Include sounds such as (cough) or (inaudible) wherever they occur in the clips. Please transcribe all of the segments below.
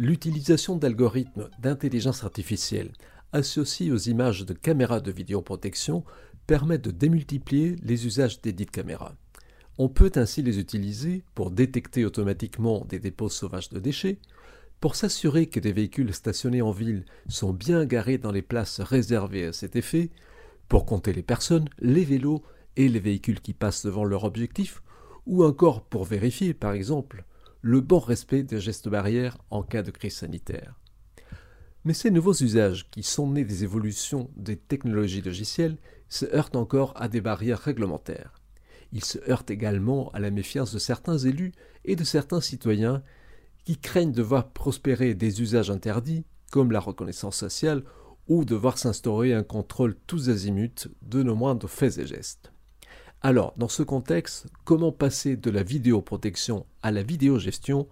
L'utilisation d'algorithmes d'intelligence artificielle associés aux images de caméras de vidéoprotection permet de démultiplier les usages des dites caméras. On peut ainsi les utiliser pour détecter automatiquement des dépôts sauvages de déchets, pour s'assurer que des véhicules stationnés en ville sont bien garés dans les places réservées à cet effet, pour compter les personnes, les vélos et les véhicules qui passent devant leur objectif, ou encore pour vérifier, par exemple, le bon respect des gestes barrières en cas de crise sanitaire. Mais ces nouveaux usages, qui sont nés des évolutions des technologies logicielles, se heurtent encore à des barrières réglementaires. Ils se heurtent également à la méfiance de certains élus et de certains citoyens qui craignent de voir prospérer des usages interdits, comme la reconnaissance sociale, ou de voir s'instaurer un contrôle tous azimuts de nos moindres faits et gestes. Alors, dans ce contexte, comment passer de la vidéoprotection à la vidéogestion?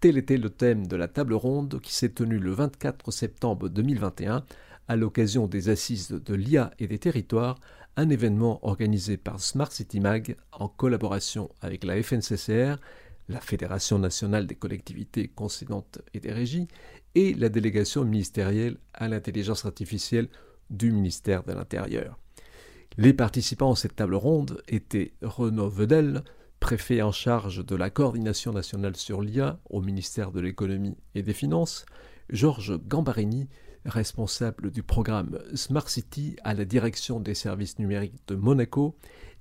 Tel était le thème de la table ronde qui s'est tenue le 24 septembre 2021 à l'occasion des assises de l'IA et des territoires, un événement organisé par Smart City Mag en collaboration avec la FNCCR, la Fédération nationale des collectivités concédantes et des régies, et la délégation ministérielle à l'intelligence artificielle du ministère de l'Intérieur. Les participants à cette table ronde étaient Renaud Vedel, préfet en charge de la coordination nationale sur l'IA au ministère de l'économie et des finances, Georges Gambarini, responsable du programme Smart City à la direction des services numériques de Monaco,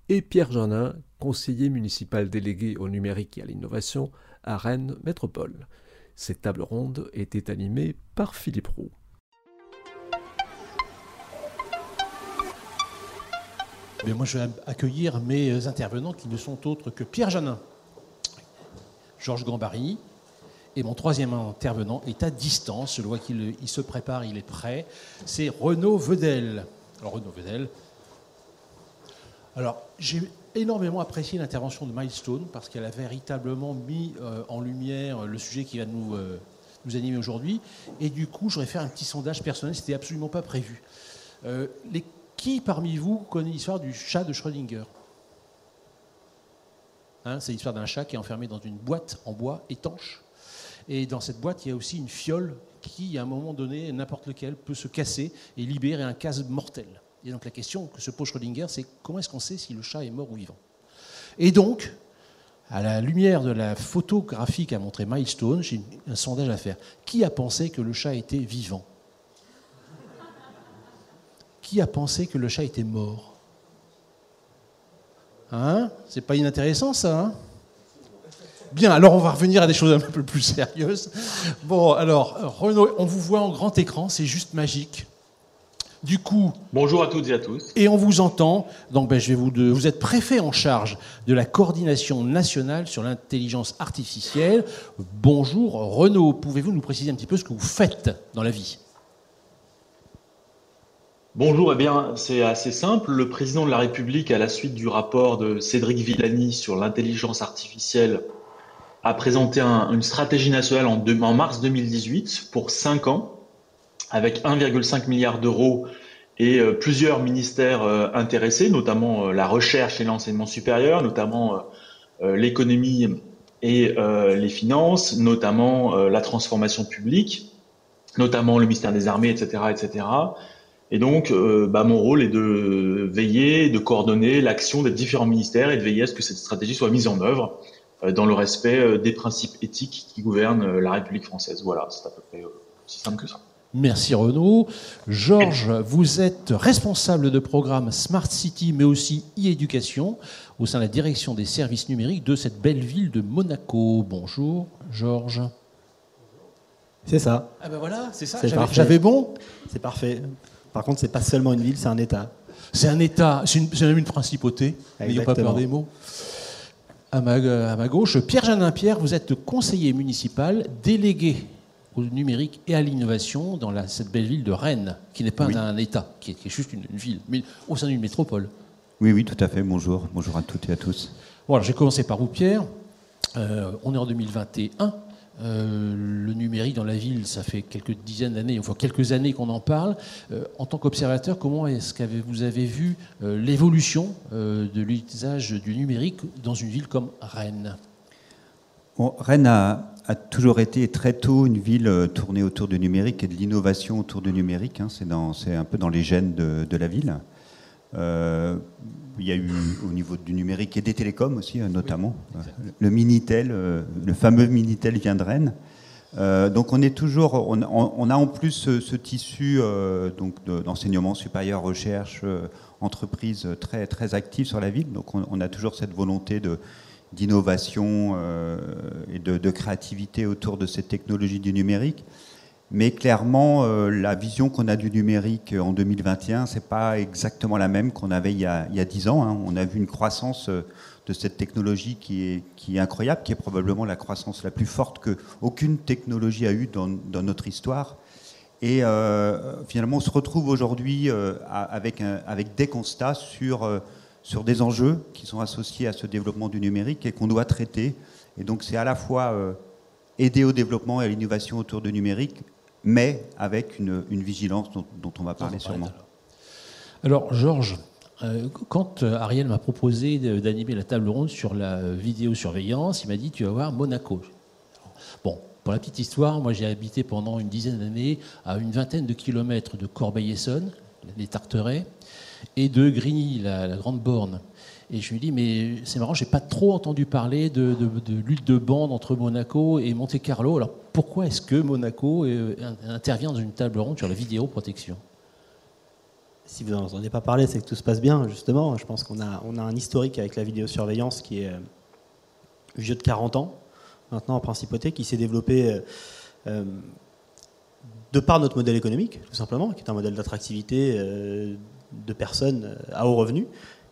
et Pierre Janin, conseiller municipal délégué au numérique et à l'innovation à Rennes Métropole. Cette table ronde était animée par Philippe Roux. Moi, je vais accueillir mes intervenants qui ne sont autres que Pierre Janin, Georges Gambari, et mon troisième intervenant est à distance. Je vois qu'il se prépare, il est prêt. C'est Renaud Vedel. Alors, Renaud Vedel. Alors, j'ai énormément apprécié l'intervention de Milestone parce qu'elle a véritablement mis euh, en lumière le sujet qui va nous, euh, nous animer aujourd'hui. Et du coup, j'aurais fait un petit sondage personnel, c'était absolument pas prévu. Euh, les qui parmi vous connaît l'histoire du chat de Schrödinger hein, C'est l'histoire d'un chat qui est enfermé dans une boîte en bois étanche. Et dans cette boîte, il y a aussi une fiole qui, à un moment donné, n'importe lequel, peut se casser et libérer un cas mortel. Et donc la question que se pose Schrödinger, c'est comment est-ce qu'on sait si le chat est mort ou vivant Et donc, à la lumière de la photographie qu'a montré Milestone, j'ai un sondage à faire. Qui a pensé que le chat était vivant qui a pensé que le chat était mort? Hein? C'est pas inintéressant ça hein? Bien, alors on va revenir à des choses un peu plus sérieuses. Bon, alors, Renaud, on vous voit en grand écran, c'est juste magique. Du coup. Bonjour à toutes et à tous. Et on vous entend. Donc, ben, je vais vous. vous êtes préfet en charge de la coordination nationale sur l'intelligence artificielle. Bonjour, Renaud. Pouvez-vous nous préciser un petit peu ce que vous faites dans la vie? Bonjour, eh bien, c'est assez simple. Le président de la République, à la suite du rapport de Cédric Villani sur l'intelligence artificielle, a présenté une stratégie nationale en, mars 2018 pour 5 ans, avec 1,5 milliard d'euros et euh, plusieurs ministères euh, intéressés, notamment euh, la recherche et l'enseignement supérieur, notamment l'économie et les finances, notamment la transformation publique, notamment le ministère des Armées, etc. Et donc, euh, bah, mon rôle est de veiller, de coordonner l'action des différents ministères et de veiller à ce que cette stratégie soit mise en œuvre euh, dans le respect euh, des principes éthiques qui gouvernent la République française. Voilà, c'est à peu près aussi simple que ça. Merci Renaud. Georges, vous êtes responsable de programme Smart City, mais aussi e-éducation au sein de la direction des services numériques de cette belle ville de Monaco. Bonjour, Georges. C'est ça. Ah ben voilà, c'est ça. J'avais bon. C'est parfait. Par contre, c'est pas seulement une ville, c'est un État. C'est un État, c'est même une principauté. N'ayons pas peur des mots. À ma, à ma gauche, Pierre Janin Pierre, vous êtes conseiller municipal délégué au numérique et à l'innovation dans la, cette belle ville de Rennes, qui n'est pas un État, qui est, juste une, ville, mais au sein d'une métropole. Oui, oui, tout à fait. Bonjour. Bonjour à toutes et à tous. Bon, alors j'ai commencé par vous, Pierre. Euh, on est en 2021. Euh, le numérique dans la ville, ça fait quelques dizaines d'années, enfin quelques années qu'on en parle. Euh, en tant qu'observateur, comment est-ce que vous avez vu euh, l'évolution de l'usage du numérique dans une ville comme Rennes? Rennes a, toujours été très tôt une ville tournée autour du numérique et de l'innovation autour du numérique. Hein. C'est un peu dans les gènes de, la ville. Euh, il y a eu au niveau du numérique et des télécoms aussi, euh, notamment. le Minitel, le fameux Minitel vient de Rennes. donc on est toujours, on, a en plus ce, tissu donc d'enseignement supérieur, recherche, entreprise très très active sur la ville. Donc on a toujours cette volonté de d'innovation euh, et de, créativité autour de cette technologie du numérique. Mais clairement, euh, la vision qu'on a du numérique en 2021, c'est pas exactement la même qu'on avait il y a, il 10 ans. Hein. On a vu une croissance euh, de cette technologie qui est, incroyable, qui est probablement la croissance la plus forte que aucune technologie a eue dans, notre histoire. Et finalement, on se retrouve aujourd'hui avec, des constats sur sur des enjeux qui sont associés à ce développement du numérique et qu'on doit traiter. Et donc c'est à la fois euh, aider au développement et à l'innovation autour du numérique, mais avec une, vigilance dont, on va parler sûrement. Alors Georges, euh, quand euh, Ariel m'a proposé d'animer la table ronde sur la vidéosurveillance, il m'a dit tu vas voir Monaco. Bon, pour la petite histoire, moi j'ai habité pendant une dizaine d'années à une vingtaine de kilomètres de Corbeil-Essonne, les Tarterets et de Grigny, la, grande borne. Et je me dis, mais c'est marrant, j'ai pas trop entendu parler de, lutte de bande entre Monaco et Monte Carlo. Alors pourquoi est-ce que Monaco euh, intervient dans une table ronde sur la vidéoprotection Si vous n'en entendez pas parler, c'est que tout se passe bien, justement. Je pense qu'on a, on a un historique avec la vidéosurveillance qui est euh, vieux de 40 ans, maintenant en principauté, qui s'est développé. Euh, de par notre modèle économique, tout simplement, qui est un modèle d'attractivité de personnes à haut revenu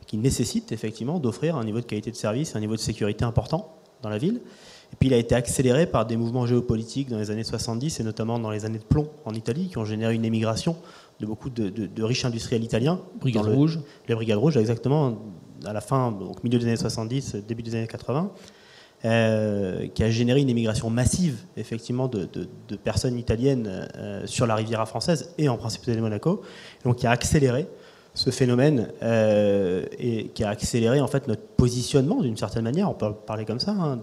qui nécessitent effectivement d'offrir un niveau de qualité de service, un niveau de sécurité important dans la ville. Et puis il a été accéléré par des mouvements géopolitiques dans les années 70 et notamment dans les années de plomb en Italie qui ont généré une émigration de beaucoup de, riches industriels italiens. Brigade Rouge. Les Brigades Rouges, exactement, à la fin, donc milieu des années 70, début des années 80. Euh, qui a généré une émigration massive effectivement de, personnes italiennes euh, sur la Riviera française et en principe de Monaco, donc qui a accéléré ce phénomène euh, et qui a accéléré en fait notre positionnement d'une certaine manière, on peut parler comme ça, hein,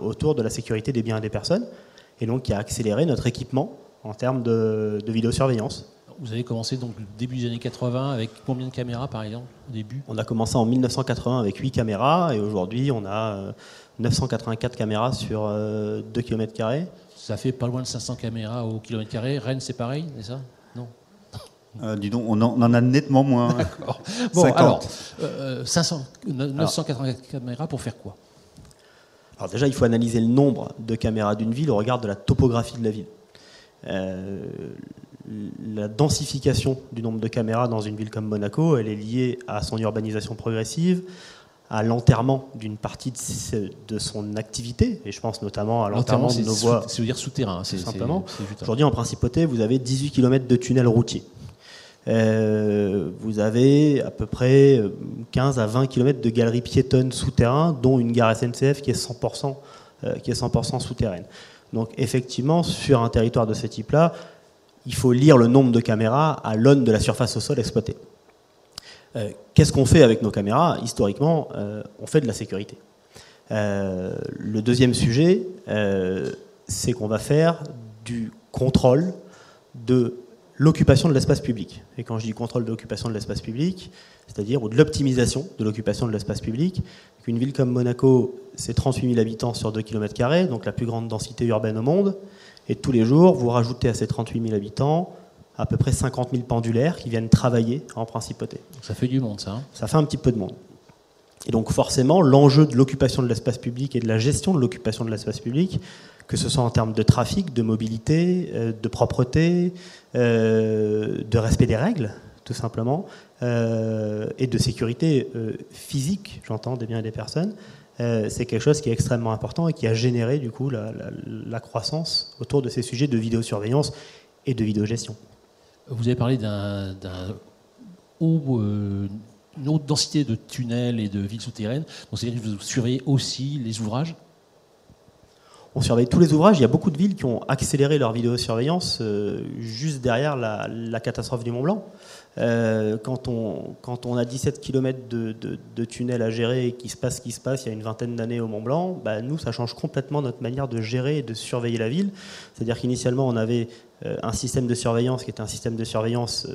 autour de la sécurité des biens et des personnes, et donc qui a accéléré notre équipement en termes de, vidéosurveillance. Vous avez commencé donc début des années 80 avec combien de caméras par exemple au début? On a commencé en 1980 avec 8 caméras et aujourd'hui on a 984 euh, caméras sur 2 euh, km. Ça fait pas loin de 500 caméras au kilomètre carré. Rennes c'est pareil, c'est ça? Euh, dis donc, on en, a nettement moins. (laughs) D'accord. Bon, alors, 500, 984 caméras pour faire quoi? Alors déjà, il faut analyser le nombre de caméras d'une ville au regard de la topographie de la ville. Euh, la densification du nombre de caméras dans une ville comme Monaco, elle est liée à son urbanisation progressive, à l'enterrement d'une partie de, son activité, et je pense notamment à l'enterrement de nos voies. C'est dire souterrain, c'est simplement. Aujourd'hui, en principauté, vous avez 18 km de tunnels routiers. Euh, vous avez à peu près 15 à 20 km de galeries piétonnes souterrains, dont une gare SNCF qui est 100%, euh, qui est 100 souterraine. Donc effectivement, sur un territoire de ce type-là, il faut lire le nombre de caméras à l'aune de la surface au sol exploitée. Euh, qu'est-ce qu'on fait avec nos caméras? Historiquement, on fait de la sécurité. le deuxième sujet, c'est qu'on va faire du contrôle de l'occupation de l'espace public. Et quand je dis contrôle de l'occupation de l'espace public, c'est-à-dire ou de l'optimisation de l'occupation de l'espace public, une ville comme Monaco, c'est 38 000 habitants sur 2 km, donc la plus grande densité urbaine au monde. Et tous les jours, vous rajoutez à ces 38 000 habitants à peu près 50 000 pendulaires qui viennent travailler en principauté. Ça fait du monde, ça. Hein. ça fait un petit peu de monde. Et donc forcément, l'enjeu de l'occupation de l'espace public et de la gestion de l'occupation de l'espace public, que ce soit en termes de trafic, de mobilité, euh, de propreté, euh, de respect des règles, tout simplement, euh, et de sécurité physique, j'entends, des biens et des personnes, c'est quelque chose qui est extrêmement important et qui a généré du coup la, croissance autour de ces sujets de vidéosurveillance et de vidéogestion. Vous avez parlé d'un haut une haute densité de tunnels et de villes souterraines. Donc c'est-à-dire que vous surveillez aussi les ouvrages on surveille tous les ouvrages. Il y a beaucoup de villes qui ont accéléré leur vidéosurveillance euh, juste derrière la, catastrophe du Mont Blanc. Euh, quand, on, quand on a 17 km de, de, tunnel à gérer et qu'il se passe ce qui se passe il y a une vingtaine d'années au Mont Blanc, bah, nous, ça change complètement notre manière de gérer et de surveiller la ville. C'est-à-dire qu'initialement, on avait euh, un système de surveillance qui était un système de surveillance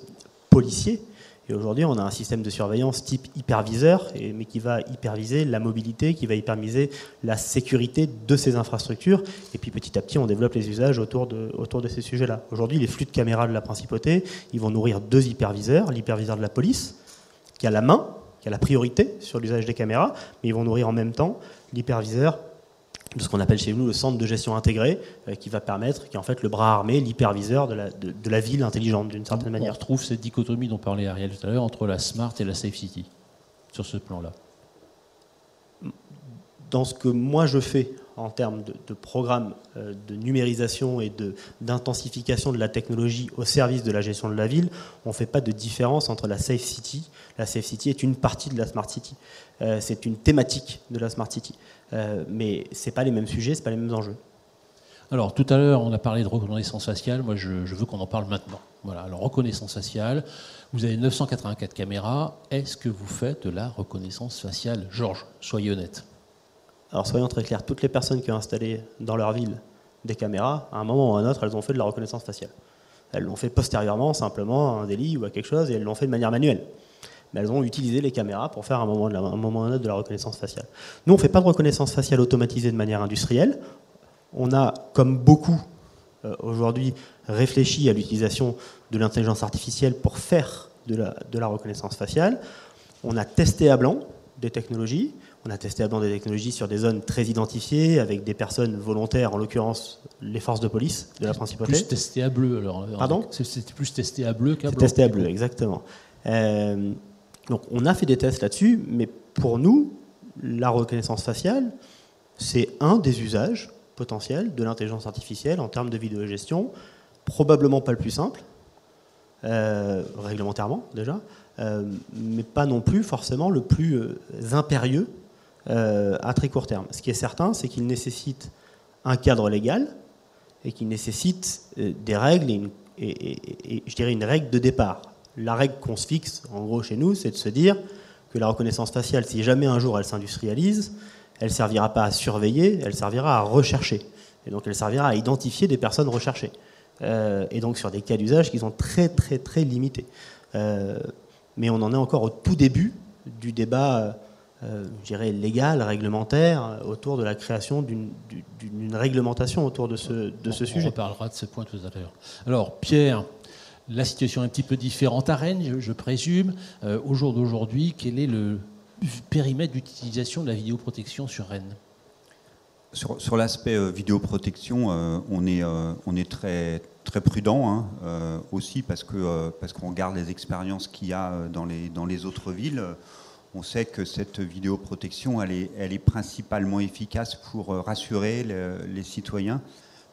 policier, et aujourd'hui, on a un système de surveillance type hyperviseur, mais qui va hyperviser la mobilité, qui va hyperviser la sécurité de ces infrastructures. Et puis petit à petit, on développe les usages autour de, autour de ces sujets-là. Aujourd'hui, les flux de caméras de la principauté, ils vont nourrir deux hyperviseurs. L'hyperviseur de la police, qui a la main, qui a la priorité sur l'usage des caméras, mais ils vont nourrir en même temps l'hyperviseur de ce qu'on appelle chez nous le centre de gestion intégré, euh, qui va permettre, qui est en fait le bras armé, l'hyperviseur de la, de, la, ville intelligente d'une certaine manière. On retrouve cette dichotomie dont parlait Ariel tout à l'heure entre la smart et la safe city, sur ce plan-là. Dans ce que moi je fais en termes de, programme euh, de numérisation et d'intensification de, la technologie au service de la gestion de la ville, on ne fait pas de différence entre la Safe City. La Safe City est une partie de la Smart City. Euh, c'est une thématique de la Smart City. Euh, mais ce pas les mêmes sujets, ce pas les mêmes enjeux. Alors, tout à l'heure, on a parlé de reconnaissance faciale. Moi, je, veux qu'on en parle maintenant. Voilà. Alors, reconnaissance faciale. Vous avez 984 caméras. Est-ce que vous faites de la reconnaissance faciale Georges, soyez honnête. Alors soyons très clairs, toutes les personnes qui ont installé dans leur ville des caméras, à un moment ou à un autre, elles ont fait de la reconnaissance faciale. Elles l'ont fait postérieurement, simplement à un délit ou à quelque chose, et elles l'ont fait de manière manuelle. Mais elles ont utilisé les caméras pour faire moment, un moment ou un autre de la reconnaissance faciale. Nous, on ne fait pas de reconnaissance faciale automatisée de manière industrielle. On a, comme beaucoup euh, aujourd'hui, réfléchi à l'utilisation de l'intelligence artificielle pour faire la, de la reconnaissance faciale. On a testé à blanc des technologies. On a testé à blanc des technologies sur des zones très identifiées, avec des personnes volontaires, en l'occurrence les forces de police de la principauté. Plus testé à bleu alors. Pardon C'était plus testé à bleu qu'à blanc. Testé à bleu, exactement. Euh, donc on a fait des tests là-dessus, mais pour nous, la reconnaissance faciale, c'est un des usages potentiels de l'intelligence artificielle en termes de vidéogestion, probablement pas le plus simple, euh, réglementairement déjà, euh, mais pas non plus forcément le plus impérieux euh, à très court terme. Ce qui est certain, c'est qu'il nécessite un cadre légal et qu'il nécessite euh, des règles et, je dirais une règle de départ. La règle qu'on se fixe, en gros, chez nous, c'est de se dire que la reconnaissance faciale, si jamais un jour elle s'industrialise, elle ne servira pas à surveiller, elle servira à rechercher. Et donc elle servira à identifier des personnes recherchées. Euh, et donc sur des cas d'usage qui sont très très très limités. mais on en est encore au tout début du débat je dirais, légal, réglementaire, euh, autour de la création d'une réglementation autour de ce, de ce sujet. On reparlera de ce point tout à l'heure. Alors, Pierre, la situation est un petit peu différente à Rennes, je, présume. Euh, au jour d'aujourd'hui, quel est le périmètre d'utilisation de la vidéoprotection sur Rennes? Sur, sur l'aspect vidéoprotection, on, est, on est très, très prudent hein, aussi parce qu'on parce qu'on regarde les expériences qu'il y a dans les, dans les autres villes. On sait que cette vidéoprotection, elle est, principalement efficace pour euh, rassurer les citoyens,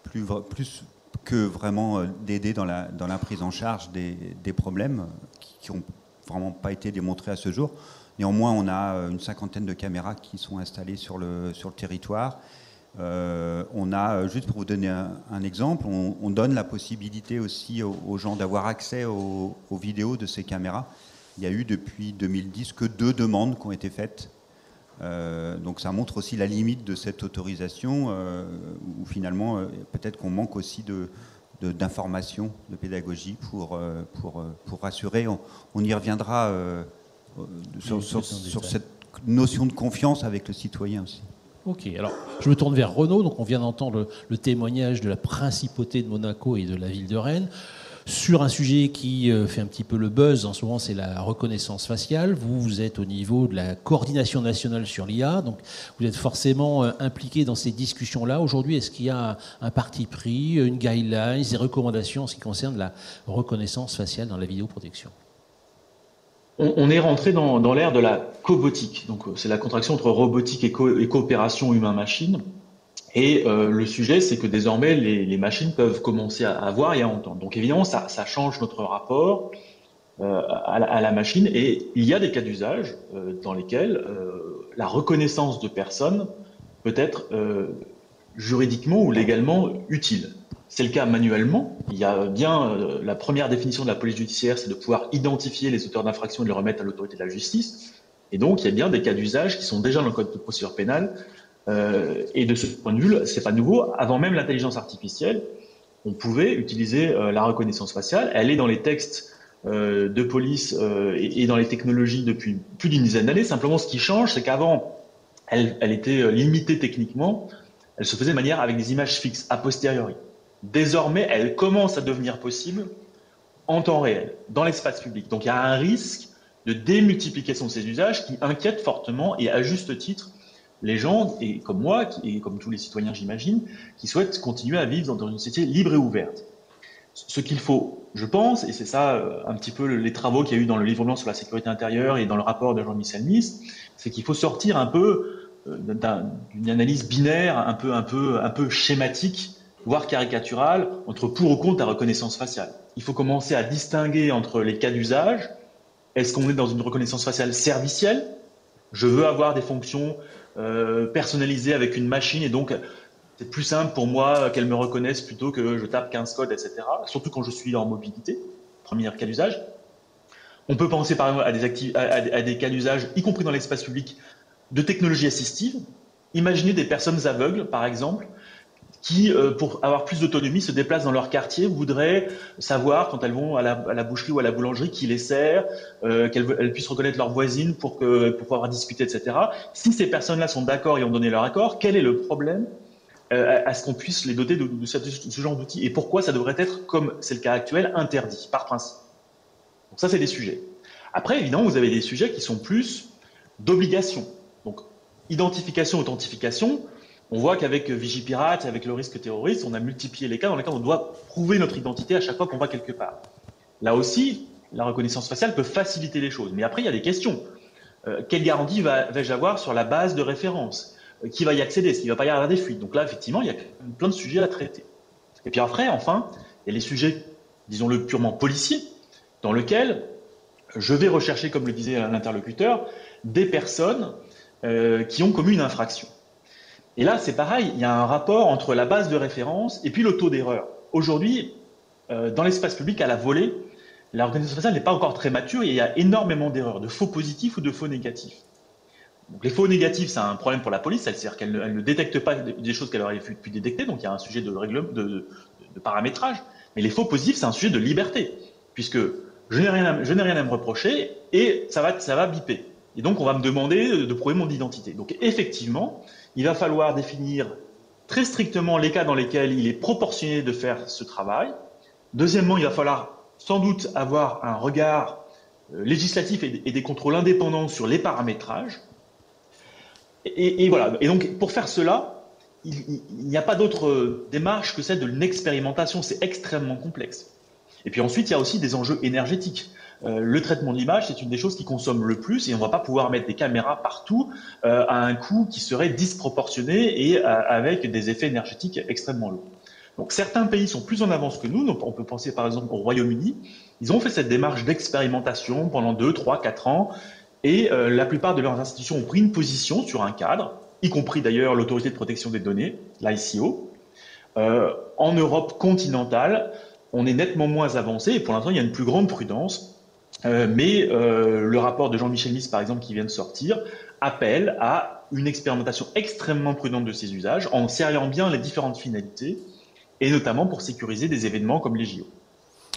plus, que vraiment euh, d'aider dans la, prise en charge des, problèmes qui n'ont vraiment pas été démontrés à ce jour. Néanmoins, on a euh, une cinquantaine de caméras qui sont installées sur le, territoire. on a, juste pour vous donner un, exemple, on, donne la possibilité aussi aux, gens d'avoir accès aux, vidéos de ces caméras il y a eu depuis 2010 que deux demandes qui ont été faites. Euh, donc ça montre aussi la limite de cette autorisation, euh, où finalement euh, peut-être qu'on manque aussi de, d'information, de, pédagogie pour, pour, pour rassurer. On, y reviendra sur, sur, cette notion de confiance avec le citoyen aussi. Ok, alors je me tourne vers Renaud. Donc on vient d'entendre le témoignage de la principauté de Monaco et de la ville de Rennes sur un sujet qui euh, fait un petit peu le buzz en ce moment, c'est la reconnaissance faciale. Vous, vous êtes au niveau de la coordination nationale sur l'IA, donc vous êtes forcément euh, impliqué dans ces discussions-là. Aujourd'hui, est-ce qu'il y a un parti pris, une guideline, des recommandations en ce qui concerne la reconnaissance faciale dans la vidéoprotection? On, est rentré dans, l'ère de la cobotique. Donc, c'est la contraction entre robotique et coopération humain-machine. Et euh, le sujet, c'est que désormais, les, machines peuvent commencer à, voir et à entendre. Donc évidemment, ça, change notre rapport euh, à, la, machine. Et il y a des cas d'usage euh, dans lesquels la reconnaissance de personnes peut être juridiquement ou légalement utile. c'est le cas manuellement. Il y a bien la première définition de la police judiciaire, c'est de pouvoir identifier les auteurs d'infractions et les remettre à l'autorité de la justice. Et donc, il y a bien des cas d'usage qui sont déjà dans le code de procédure pénale. Euh, et de ce point de vue, c'est pas nouveau. Avant même l'intelligence artificielle, on pouvait utiliser euh, la reconnaissance faciale. Elle est dans les textes euh, de police et, et, dans les technologies depuis plus d'une dizaine d'années. Simplement, ce qui change, c'est qu'avant, elle, elle, était limitée techniquement. Elle se faisait de manière avec des images fixes a posteriori. Désormais, elle commence à devenir possible en temps réel, dans l'espace public. Donc il y a un risque de démultiplication de ces usages qui inquiète fortement et à juste titre les gens, et comme moi, et comme tous les citoyens j'imagine, qui souhaitent continuer à vivre dans une société libre et ouverte. Ce qu'il faut, je pense, et c'est ça euh, un petit peu les travaux qu'il y a eu dans le livre blanc sur la sécurité intérieure et dans le rapport de Jean-Michel Nice, c'est qu'il faut sortir un peu euh, d'une analyse binaire, un peu, un peu, un peu schématique voire caricatural, entre pour ou contre la reconnaissance faciale. Il faut commencer à distinguer entre les cas d'usage. Est-ce qu'on est dans une reconnaissance faciale servicielle? Je veux avoir des fonctions euh, personnalisées avec une machine et donc c'est plus simple pour moi qu'elle me reconnaisse plutôt que je tape 15 codes, etc. Surtout quand je suis en mobilité. Premier cas d'usage. On peut penser par exemple à des, à des cas d'usage, y compris dans l'espace public, de technologie assistive. Imaginez des personnes aveugles, par exemple, qui, euh, pour avoir plus d'autonomie, se déplacent dans leur quartier, voudraient savoir, quand elles vont à la, boucherie ou à la boulangerie, qui les sert, euh, qu'elles puissent reconnaître leurs voisines pour, que, pour pouvoir discuter, etc. Si ces personnes-là sont d'accord et ont donné leur accord, quel est le problème euh, à ce qu'on puisse les doter de, ce, de ce, genre d'outils? Et pourquoi ça devrait être, comme c'est le cas actuel, interdit, par principe? Donc ça, c'est des sujets. Après, évidemment, vous avez des sujets qui sont plus d'obligation. Donc, identification, authentification, on voit qu'avec Vigipirate, avec le risque terroriste, on a multiplié les cas dans lesquels on doit prouver notre identité à chaque fois qu'on va quelque part. Là aussi, la reconnaissance faciale peut faciliter les choses. Mais après, il y a des questions. Euh, quelle garantie vais-je avoir sur la base de référence? Euh, Qui va y accéder? Est-ce qu'il ne va pas y avoir des fuites? Donc là, effectivement, il y a plein de sujets à traiter. Et puis après, enfin, il y a les sujets, disons-le, purement policiers, dans lesquels je vais rechercher, comme le disait l'interlocuteur, des personnes euh, qui ont commis une infraction. Et là, c'est pareil, il y a un rapport entre la base de référence et puis le taux d'erreur. Aujourd'hui, euh, dans l'espace public, à la volée, reconnaissance faciale n'est pas encore très mature et il y a énormément d'erreurs, de faux positifs ou de faux négatifs. Donc, les faux négatifs, c'est un problème pour la police, c'est-à-dire qu'elle ne, détecte pas des choses qu'elle aurait pu détecter, donc il y a un sujet de, règle, de, paramétrage. Mais les faux positifs, c'est un sujet de liberté, puisque je n'ai rien, à, rien à me reprocher et ça va, ça va biper. Et donc, on va me demander de prouver mon identité. Donc, effectivement, il va falloir définir très strictement les cas dans lesquels il est proportionné de faire ce travail. Deuxièmement, il va falloir sans doute avoir un regard euh, législatif et des contrôles indépendants sur les paramétrages. Et, donc, pour faire cela, il n'y a pas d'autre démarche que celle de l'expérimentation. C'est extrêmement complexe. Et puis ensuite, il y a aussi des enjeux énergétiques. Euh, le traitement de l'image, c'est une des choses qui consomme le plus et on ne va pas pouvoir mettre des caméras partout euh, à un coût qui serait disproportionné et euh, avec des effets énergétiques extrêmement lourds. Donc certains pays sont plus en avance que nous. Donc, on peut penser par exemple au Royaume-Uni. Ils ont fait cette démarche d'expérimentation pendant 2, 3, 4 ans et la plupart de leurs institutions ont pris une position sur un cadre, y compris d'ailleurs l'autorité de protection des données, l'ICO. En Europe continentale, on est nettement moins avancé et pour l'instant il y a une plus grande prudence euh, mais euh, le rapport de Jean-Michel Nice, par exemple, qui vient de sortir, appelle à une expérimentation extrêmement prudente de ces usages, en serrant bien les différentes finalités, et notamment pour sécuriser des événements comme les JO.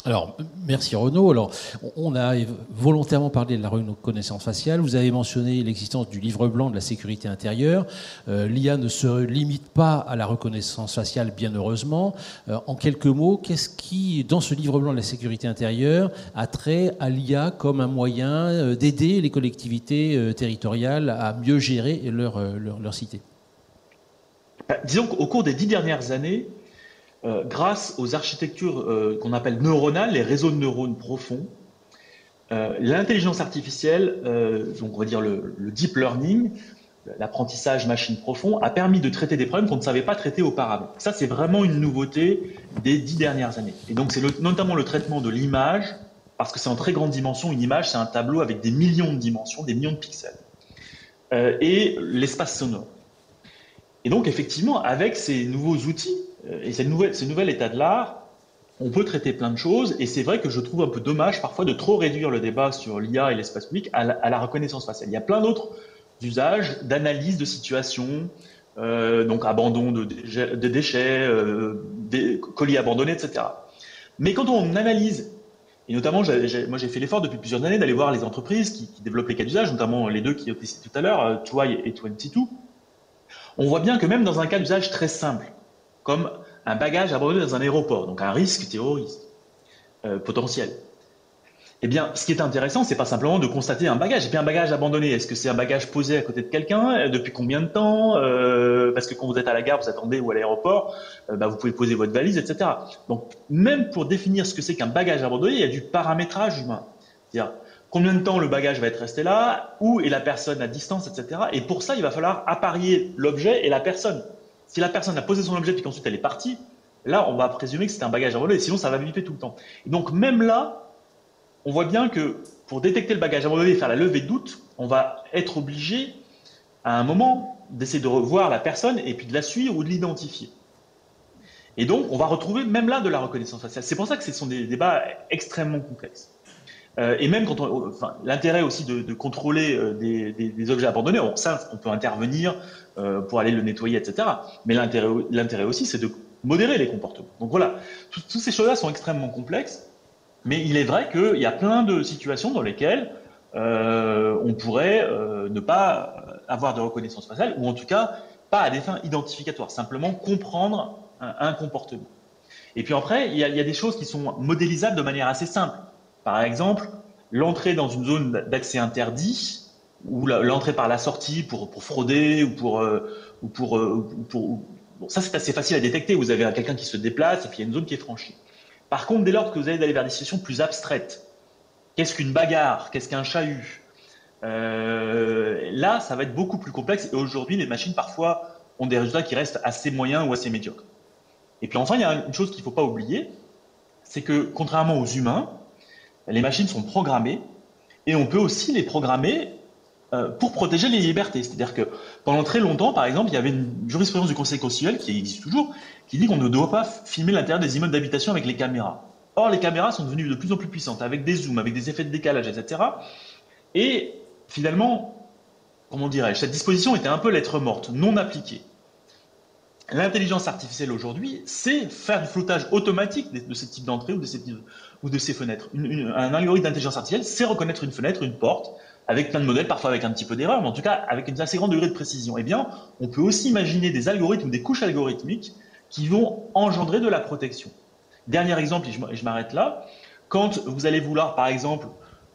Alors, merci Renaud. Alors, on a volontairement parlé de la reconnaissance faciale. Vous avez mentionné l'existence du livre blanc de la sécurité intérieure. Euh, L'IA ne se limite pas à la reconnaissance faciale, bien heureusement. Euh, en quelques mots, qu'est-ce qui, dans ce livre blanc de la sécurité intérieure, a trait à l'IA comme un moyen euh, d'aider les collectivités territoriales à mieux gérer leur, leur, cité? Disons qu'au cours des dix dernières années, euh, grâce aux architectures euh, qu'on appelle neuronales, les réseaux de neurones profonds, euh, l'intelligence artificielle, donc on va dire le, le deep learning, l'apprentissage machine profond, a permis de traiter des problèmes qu'on ne savait pas traiter auparavant. Ça, c'est vraiment une nouveauté des dix dernières années. Et donc, c'est notamment le traitement de l'image, parce que c'est en très grande dimension. Une image, c'est un tableau avec des millions de dimensions, des millions de pixels. Et l'espace sonore. Et donc, effectivement, avec ces nouveaux outils et ces nouvelles, ces nouvel état de l'art, on peut traiter plein de choses. Et c'est vrai que je trouve un peu dommage parfois de trop réduire le débat sur l'IA et l'espace public à la, reconnaissance faciale. Il y a plein d'autres usages d'analyse de situation, euh, donc abandon de, déchets, euh, colis abandonnés, etc. Mais quand on analyse, et notamment, moi j'ai fait l'effort depuis plusieurs années d'aller voir les entreprises qui, développent les cas d'usage, notamment les deux qui ont été tout à l'heure, euh, Twy et 22, on voit bien que même dans un cas d'usage très simple, comme un bagage abandonné dans un aéroport, donc un risque terroriste euh, potentiel. Eh bien, ce qui est intéressant, c'est pas simplement de constater un bagage. Et puis un bagage abandonné, est-ce que c'est un bagage posé à côté de quelqu'un euh, Depuis combien de temps euh, Parce que quand vous êtes à la gare, vous attendez ou à l'aéroport, bah, vous pouvez poser votre valise, etc. Donc, même pour définir ce que c'est qu'un bagage abandonné, il y a du paramétrage humain. C'est-à-dire combien de temps le bagage va être resté là, où est la personne à distance, etc. Et pour ça, il va falloir apparier l'objet et la personne. Si la personne a posé son objet puis qu'ensuite elle est partie, là, on va présumer que c'est un bagage abandonné, sinon ça va biper tout le temps. Et donc même là, on voit bien que pour détecter le bagage abandonné et faire la levée de doute, on va être obligé à un moment d'essayer de revoir la personne et puis de la suivre ou de l'identifier. Et donc, on va retrouver même là de la reconnaissance faciale. C'est pour ça que ce sont des débats extrêmement complexes. Euh, et même quand on, l'intérêt aussi de, contrôler euh, des, objets abandonnés, on, ça, on peut intervenir euh, pour aller le nettoyer, etc. Mais l'intérêt, aussi, c'est de modérer les comportements. Donc voilà, toutes ces choses-là sont extrêmement complexes, mais il est vrai qu'il y a plein de situations dans lesquelles on pourrait ne pas avoir de reconnaissance faciale, ou en tout cas pas à des fins identificatoires, simplement comprendre un, comportement. Et puis après, il y a des choses qui sont modélisables de manière assez simple. Par exemple, l'entrée dans une zone d'accès interdit ou l'entrée par la sortie pour, frauder ou pour, euh, euh, ça c'est assez facile à détecter. Vous avez quelqu'un qui se déplace et puis il y a une zone qui est franchie. Par contre, dès lors que vous allez aller vers des situations plus abstraites, qu'est-ce qu'une bagarre, qu'est-ce qu'un chahut, euh, là ça va être beaucoup plus complexe. Et aujourd'hui, les machines parfois ont des résultats qui restent assez moyens ou assez médiocres. Et puis enfin, il y a une chose qu'il ne faut pas oublier, c'est que contrairement aux humains, les machines sont programmées et on peut aussi les programmer euh, pour protéger les libertés. C'est-à-dire que pendant très longtemps, par exemple, il y avait une jurisprudence du Conseil constitutionnel qui existe toujours, qui dit qu'on ne doit pas filmer l'intérieur des immeubles d'habitation avec les caméras. Or, les caméras sont devenues de plus en plus puissantes, avec des zooms, avec des effets de décalage, etc. Et finalement, comment dirais-je, cette disposition était un peu lettre morte, non appliquée. L'intelligence artificielle aujourd'hui, c'est faire du floutage automatique de, ce type d'entrée ou de ces, ou de ces fenêtres. un algorithme d'intelligence artificielle, c'est reconnaître une fenêtre, une porte, avec plein de modèles, parfois avec un petit peu d'erreur, mais en tout cas avec une assez grande degré de précision. Eh bien, on peut aussi imaginer des algorithmes ou des couches algorithmiques qui vont engendrer de la protection. Dernier exemple, et je m'arrête là, quand vous allez vouloir, par exemple,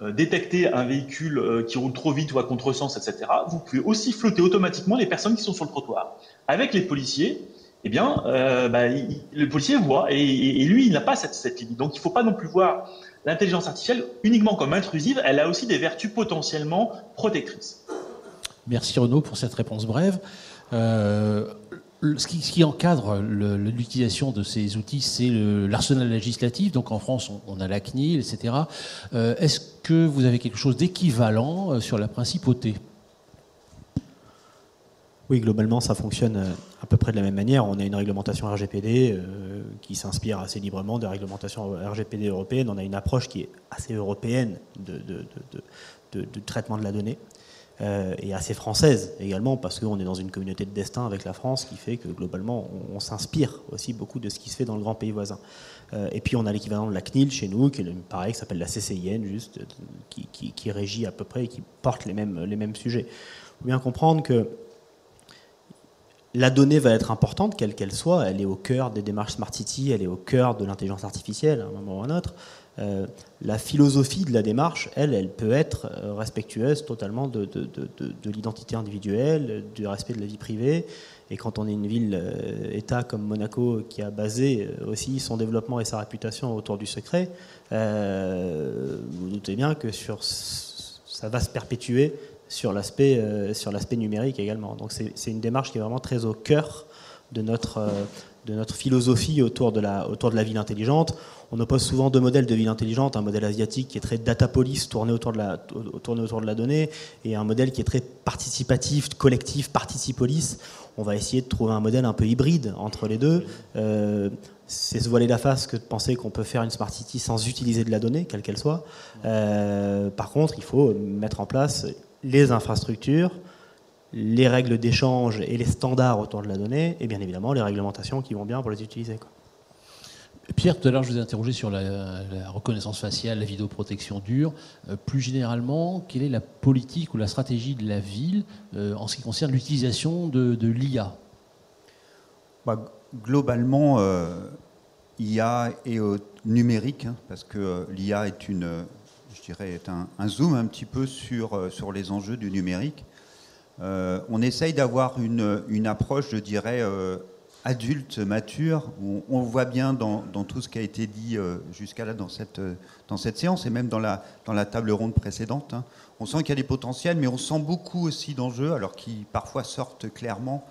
détecter un véhicule euh, qui roule trop vite ou à contresens, etc., vous pouvez aussi flotter automatiquement les personnes qui sont sur le trottoir. Avec les policiers, eh bien, euh, bah, le policier voit, et, lui, il n'a pas cette, limite. Donc, il ne faut pas non plus voir l'intelligence artificielle uniquement comme intrusive, elle a aussi des vertus potentiellement protectrices. Merci Renaud pour cette réponse brève. Euh, ce, qui, encadre l'utilisation de ces outils, c'est l'arsenal législatif. Donc en France, on, a la CNIL, etc. Euh, est-ce que vous avez quelque chose d'équivalent euh, sur la principauté? Oui, globalement, ça fonctionne euh, à peu près de la même manière. On a une réglementation RGPD qui s'inspire assez librement de la réglementation RGPD européenne. On a une approche qui est assez européenne de, traitement de la donnée euh, et assez française également parce qu'on est dans une communauté de destin avec la France qui fait que globalement, on, s'inspire aussi beaucoup de ce qui se fait dans le grand pays voisin. et puis on a l'équivalent de la CNIL chez nous, qui est pareil, qui s'appelle la CCIN, juste, qui, qui, qui, régit à peu près et qui porte les mêmes, les mêmes sujets. Il faut bien comprendre que la donnée va être importante, quelle qu'elle soit. Elle est au cœur des démarches Smart City, elle est au cœur de l'intelligence artificielle à un moment ou à un autre. Euh, la philosophie de la démarche, elle, elle peut être euh, respectueuse totalement de, l'identité individuelle, du respect de la vie privée. Et quand on est une ville-État euh, comme Monaco qui a basé aussi son développement et sa réputation autour du secret, vous doutez bien que ça va se perpétuer sur l'aspect numérique également. Donc c'est une démarche qui est vraiment très au cœur de notre, philosophie autour de la ville intelligente. On oppose souvent deux modèles de ville intelligente, un modèle asiatique qui est très data police, tourné autour de la, tourné autour de la donnée, et un modèle qui est très participatif, collectif, participolice. On va essayer de trouver un modèle un peu hybride entre les deux. Euh, c'est se voiler la face que de penser qu'on peut faire une smart city sans utiliser de la donnée, quelle qu'elle soit. Euh, par contre, il faut mettre en place les infrastructures, les règles d'échange et les standards autour de la donnée, et bien évidemment les réglementations qui vont bien pour les utiliser. Pierre, tout à l'heure, je vous ai interrogé sur la, reconnaissance faciale, la vidéoprotection dure. Euh, plus généralement, quelle est la politique ou la stratégie de la ville euh, en ce qui concerne l'utilisation de, l'IA bah, Globalement, euh, IA et numérique, hein, parce que l'IA est un, zoom un petit peu sur, les enjeux du numérique. Euh, on essaye d'avoir une, approche, je dirais, euh, adulte, mature, on voit bien dans, tout ce qui a été dit euh, jusqu'à là dans cette, dans cette séance et même dans la, table ronde précédente. Hein. On sent qu'il y a des potentiels, mais on sent beaucoup aussi d'enjeux, alors qui parfois sortent clairement,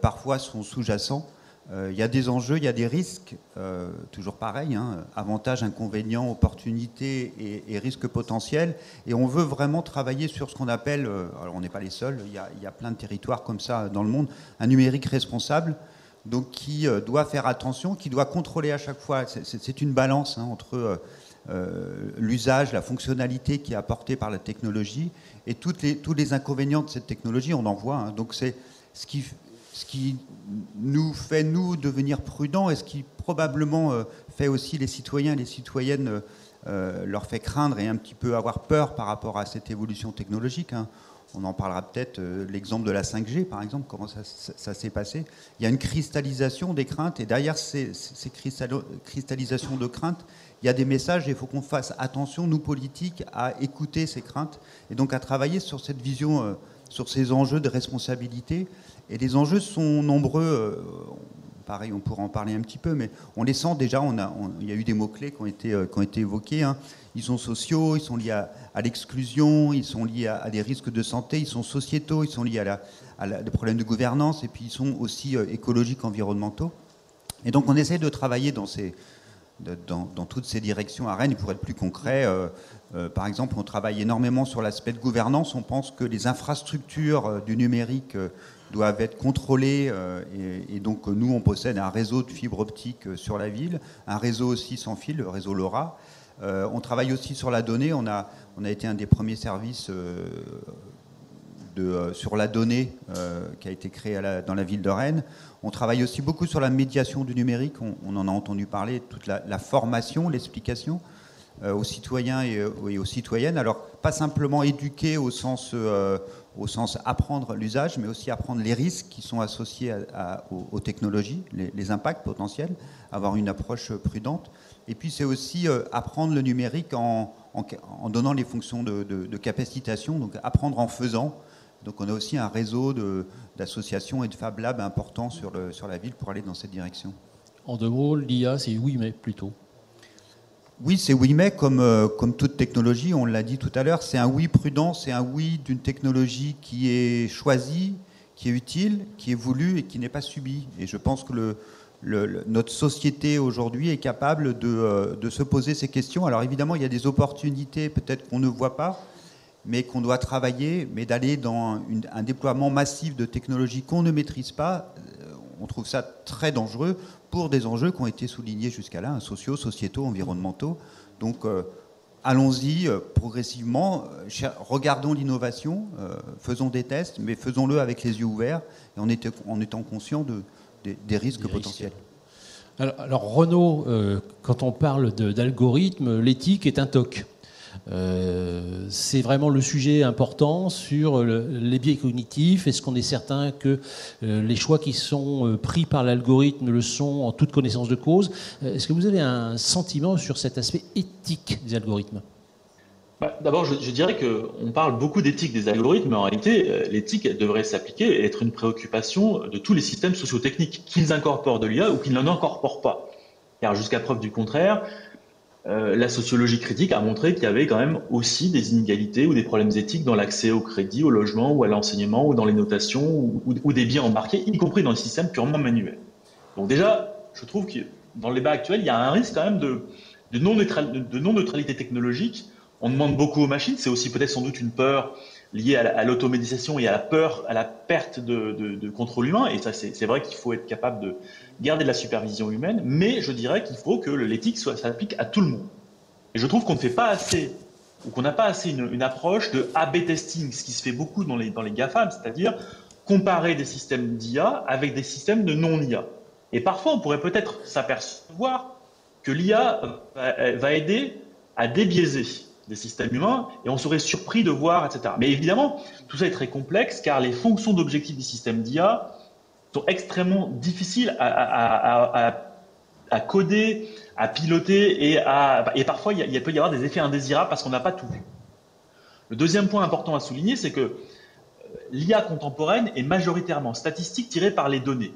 parfois sont sous-jacents. Euh, il y a des enjeux, il y a des risques, euh, toujours pareil, hein, avantages, inconvénients, opportunités et, risques potentiels. Et on veut vraiment travailler sur ce qu'on appelle, euh, alors on n'est pas les seuls, il y, a, plein de territoires comme ça dans le monde, un numérique responsable, donc qui doit faire attention, qui doit contrôler à chaque fois. C'est une balance hein, entre l'usage, la fonctionnalité qui est apportée par la technologie et tous les inconvénients de cette technologie, on en voit. Hein. donc c'est ce qui ce qui nous fait, nous, devenir prudents et ce qui probablement euh, fait aussi les citoyens et les citoyennes euh, leur fait craindre et un petit peu avoir peur par rapport à cette évolution technologique. Hein. On en parlera peut-être, euh, l'exemple de la 5G, par exemple, comment ça, s'est passé. Il y a une cristallisation des craintes, et derrière ces, ces cristallisations de craintes, il y a des messages, et il faut qu'on fasse attention, nous politiques, à écouter ces craintes, et donc à travailler sur cette vision, sur ces enjeux de responsabilité, et les enjeux sont nombreux. Euh, pareil, on pourra en parler un petit peu, mais on les sent déjà. Il y a eu des mots-clés qui ont été, euh, qui ont été évoqués. Hein. Ils sont sociaux, ils sont liés à, l'exclusion, ils sont liés à, des risques de santé, ils sont sociétaux, ils sont liés à, des problèmes de gouvernance, et puis ils sont aussi euh, écologiques, environnementaux. Et donc on essaie de travailler dans, toutes ces directions à Rennes. Pour être plus concret, par exemple, on travaille énormément sur l'aspect de gouvernance. On pense que les infrastructures du numérique doivent être contrôlés. Euh, et, donc nous, on possède un réseau de fibres optiques euh, sur la ville, un réseau aussi sans fil, le réseau LoRa. Euh, on travaille aussi sur la donnée. On a, été un des premiers services sur la donnée qui a été créé dans la ville de Rennes. On travaille aussi beaucoup sur la médiation du numérique. On, en a entendu parler, toute la, formation, l'explication aux citoyens et, aux citoyennes. Alors, pas simplement éduquer au sens, au sens apprendre l'usage, mais aussi apprendre les risques qui sont associés aux, technologies, les, impacts potentiels, avoir une approche prudente. Et puis c'est aussi euh, apprendre le numérique en, donnant les fonctions de, capacitation, donc apprendre en faisant. Donc on a aussi un réseau d'associations et de Fab Labs importants sur la ville pour aller dans cette direction. En deux mots, l'IA, c'est oui, mais plutôt. Oui, c'est oui, mais comme, euh, comme toute technologie, on l'a dit tout à l'heure, c'est un oui prudent, c'est un oui d'une technologie qui est choisie, qui est utile, qui est voulue et qui n'est pas subie. Et je pense que notre société aujourd'hui est capable de, euh, de, se poser ces questions. Alors évidemment, il y a des opportunités peut-être qu'on ne voit pas, mais qu'on doit travailler, mais d'aller dans un déploiement massif de technologies qu'on ne maîtrise pas, euh, on trouve ça très dangereux pour des enjeux qui ont été soulignés jusqu'à là, hein, sociaux, sociétaux, environnementaux. Donc euh, allons-y euh, progressivement, euh, regardons l'innovation, faisons des tests, mais faisons-le avec les yeux ouverts et en, étant conscients de, des, risques potentiels. Alors, Renaud, quand on parle d'algorithme, l'éthique est un TOC. Euh, c'est vraiment le sujet important sur les biais cognitifs. Est-ce qu'on est certain que euh, les choix qui sont euh, pris par l'algorithme le sont en toute connaissance de cause? Est-ce que vous avez un sentiment sur cet aspect éthique des algorithmes? Bah, D'abord, je, dirais qu'on parle beaucoup d'éthique des algorithmes, mais en réalité, l'éthique devrait s'appliquer et être une préoccupation de tous les systèmes sociotechniques, qu'ils incorporent de l'IA ou qu'ils n'en incorporent pas. Car jusqu'à preuve du contraire, euh, la sociologie critique a montré qu'il y avait quand même aussi des inégalités ou des problèmes éthiques dans l'accès au crédit, au logement ou à l'enseignement ou dans les notations ou, des biens embarqués, y compris dans le système purement manuel. Donc déjà, je trouve que dans le débat actuel, il y a un risque quand même de, non-neutralité technologique. On demande beaucoup aux machines, c'est aussi peut-être sans doute une peur liée à l'automatisation et à la peur, à la perte de, de contrôle humain. Et ça, c'est vrai qu'il faut être capable de garder de la supervision humaine, mais je dirais qu'il faut que l'éthique s'applique à tout le monde. Et je trouve qu'on ne fait pas assez, ou qu'on n'a pas assez une, une, approche de A-B testing, ce qui se fait beaucoup dans les, dans les GAFAM, c'est-à-dire comparer des systèmes d'IA avec des systèmes de non-IA. Et parfois, on pourrait peut-être s'apercevoir que l'IA va aider à débiaiser des systèmes humains, et on serait surpris de voir, etc. Mais évidemment, tout ça est très complexe, car les fonctions d'objectifs des systèmes d'IA sont extrêmement difficiles à, coder, à piloter, et, à, et parfois, il, il peut y avoir des effets indésirables parce qu'on n'a pas tout vu. Le deuxième point important à souligner, c'est que l'IA contemporaine est majoritairement statistique tirée par les données.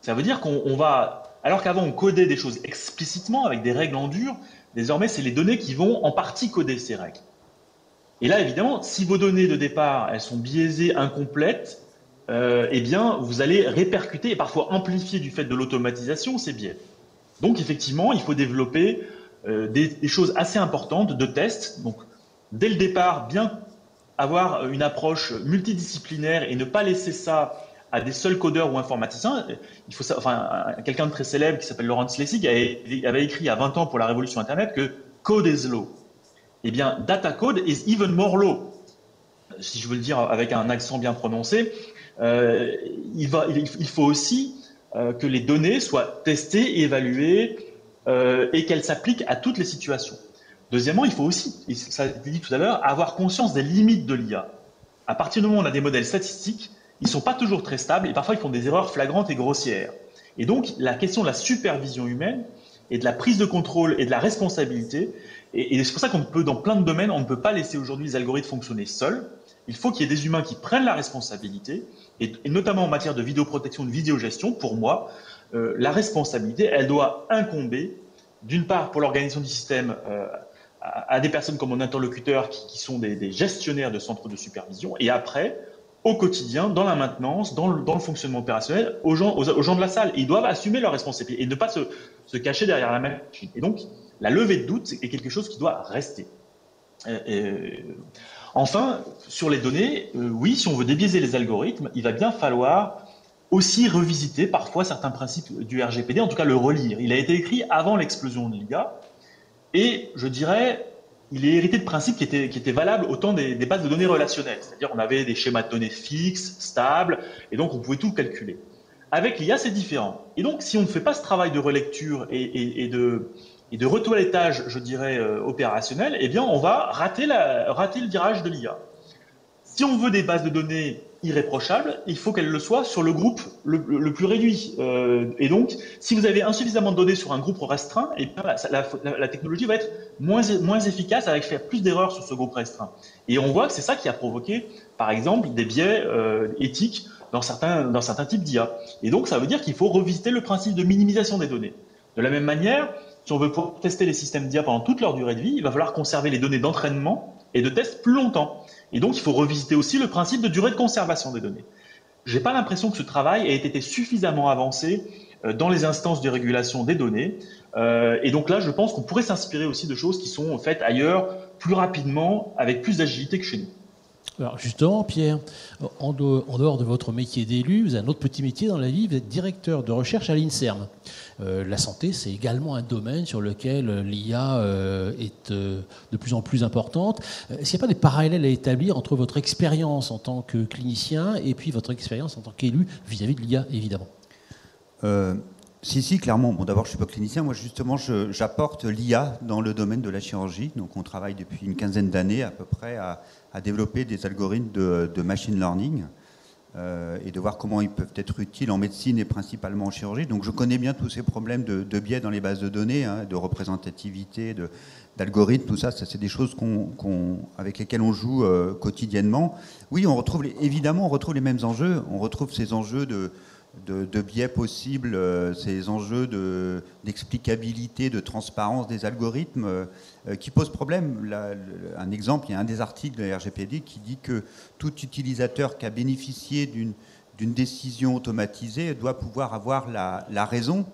Ça veut dire qu'on va, alors qu'avant on codait des choses explicitement avec des règles en dur, désormais c'est les données qui vont en partie coder ces règles. Et là, évidemment, si vos données de départ elles sont biaisées, incomplètes, euh, eh bien, vous allez répercuter et parfois amplifier du fait de l'automatisation ces biais. Donc, effectivement, il faut développer euh, des, choses assez importantes de tests. Donc, dès le départ, bien avoir une approche multidisciplinaire et ne pas laisser ça à des seuls codeurs ou informaticiens. Il faut enfin, quelqu'un de très célèbre qui s'appelle Laurent Lessig avait, écrit il y a 20 ans pour la révolution Internet que code is law. Eh bien, data code is even more law. Si je veux le dire avec un accent bien prononcé, il, va, il, faut aussi euh, que les données soient testées, évaluées euh, et qu'elles s'appliquent à toutes les situations. Deuxièmement, il faut aussi, ça a été dit tout à l'heure, avoir conscience des limites de l'IA. À partir du moment où on a des modèles statistiques, ils ne sont pas toujours très stables et parfois ils font des erreurs flagrantes et grossières. Et donc, la question de la supervision humaine et de la prise de contrôle et de la responsabilité, et, c'est pour ça qu'on peut, dans plein de domaines, on ne peut pas laisser aujourd'hui les algorithmes fonctionner seuls. Il faut qu'il y ait des humains qui prennent la responsabilité, et, notamment en matière de vidéoprotection, de vidéogestion, pour moi, euh, la responsabilité, elle doit incomber, d'une part, pour l'organisation du système, euh, à, des personnes comme mon interlocuteur qui, sont des, gestionnaires de centres de supervision, et après, au quotidien, dans la maintenance, dans le, fonctionnement opérationnel, aux gens, aux, gens, de la salle. ils doivent assumer leurs responsabilités et ne pas se, cacher derrière la machine. Et donc, la levée de doute est quelque chose qui doit rester. Et, enfin, sur les données, euh, oui, si on veut débiaiser les algorithmes, il va bien falloir aussi revisiter parfois certains principes du RGPD, en tout cas le relire. Il a été écrit avant l'explosion de l'IA, et je dirais, il est hérité de principes qui étaient, qui étaient valables au temps des, bases de données relationnelles. C'est-à-dire on avait des schémas de données fixes, stables, et donc on pouvait tout calculer. Avec l'IA, c'est différent. Et donc, si on ne fait pas ce travail de relecture et, de, et de retoilettage, je dirais, euh, opérationnel, eh bien, on va rater, la, le virage de l'IA. Si on veut des bases de données irréprochable, il faut qu'elle le soit sur le groupe le, plus réduit. Euh, et donc, si vous avez insuffisamment de données sur un groupe restreint, eh la, technologie va être moins, moins efficace avec faire plus d'erreurs sur ce groupe restreint. Et on voit que c'est ça qui a provoqué, par exemple, des biais euh, éthiques dans certains, dans certains types d'IA. Et donc, ça veut dire qu'il faut revisiter le principe de minimisation des données. De la même manière, si on veut tester les systèmes d'IA pendant toute leur durée de vie, il va falloir conserver les données d'entraînement et de test plus longtemps. Et donc, il faut revisiter aussi le principe de durée de conservation des données. Je n'ai pas l'impression que ce travail ait été suffisamment avancé euh, dans les instances de régulation des données. Euh, et donc là, je pense qu'on pourrait s'inspirer aussi de choses qui sont faites ailleurs plus rapidement, avec plus d'agilité que chez nous. Alors justement, Pierre, en dehors de votre métier d'élu, vous avez un autre petit métier dans la vie, vous êtes directeur de recherche à l'INSERM. Euh, la santé, c'est également un domaine sur lequel l'IA euh, est euh, de plus en plus importante. Est-ce qu'il n'y a pas des parallèles à établir entre votre expérience en tant que clinicien et puis votre expérience en tant qu'élu vis-à-vis de l'IA, évidemment? Si, si, clairement. Bon, d'abord, je ne suis pas clinicien. Moi, justement, j'apporte l'IA dans le domaine de la chirurgie. Donc, on travaille depuis une quinzaine d'années à peu près à, à développer des algorithmes de, machine learning euh, et de voir comment ils peuvent être utiles en médecine et principalement en chirurgie. Donc je connais bien tous ces problèmes de, biais dans les bases de données, hein, de représentativité, d'algorithmes, tout ça, ça c'est des choses avec lesquelles on joue euh, quotidiennement. Oui, on retrouve évidemment on retrouve les mêmes enjeux. On retrouve ces enjeux de, de, biais possibles, euh, ces enjeux d'explicabilité, de, transparence des algorithmes euh, qui posent problème. un exemple, il y a un des articles de RGPD qui dit que tout utilisateur qui a bénéficié d'une d'une décision automatisée doit pouvoir avoir la, raison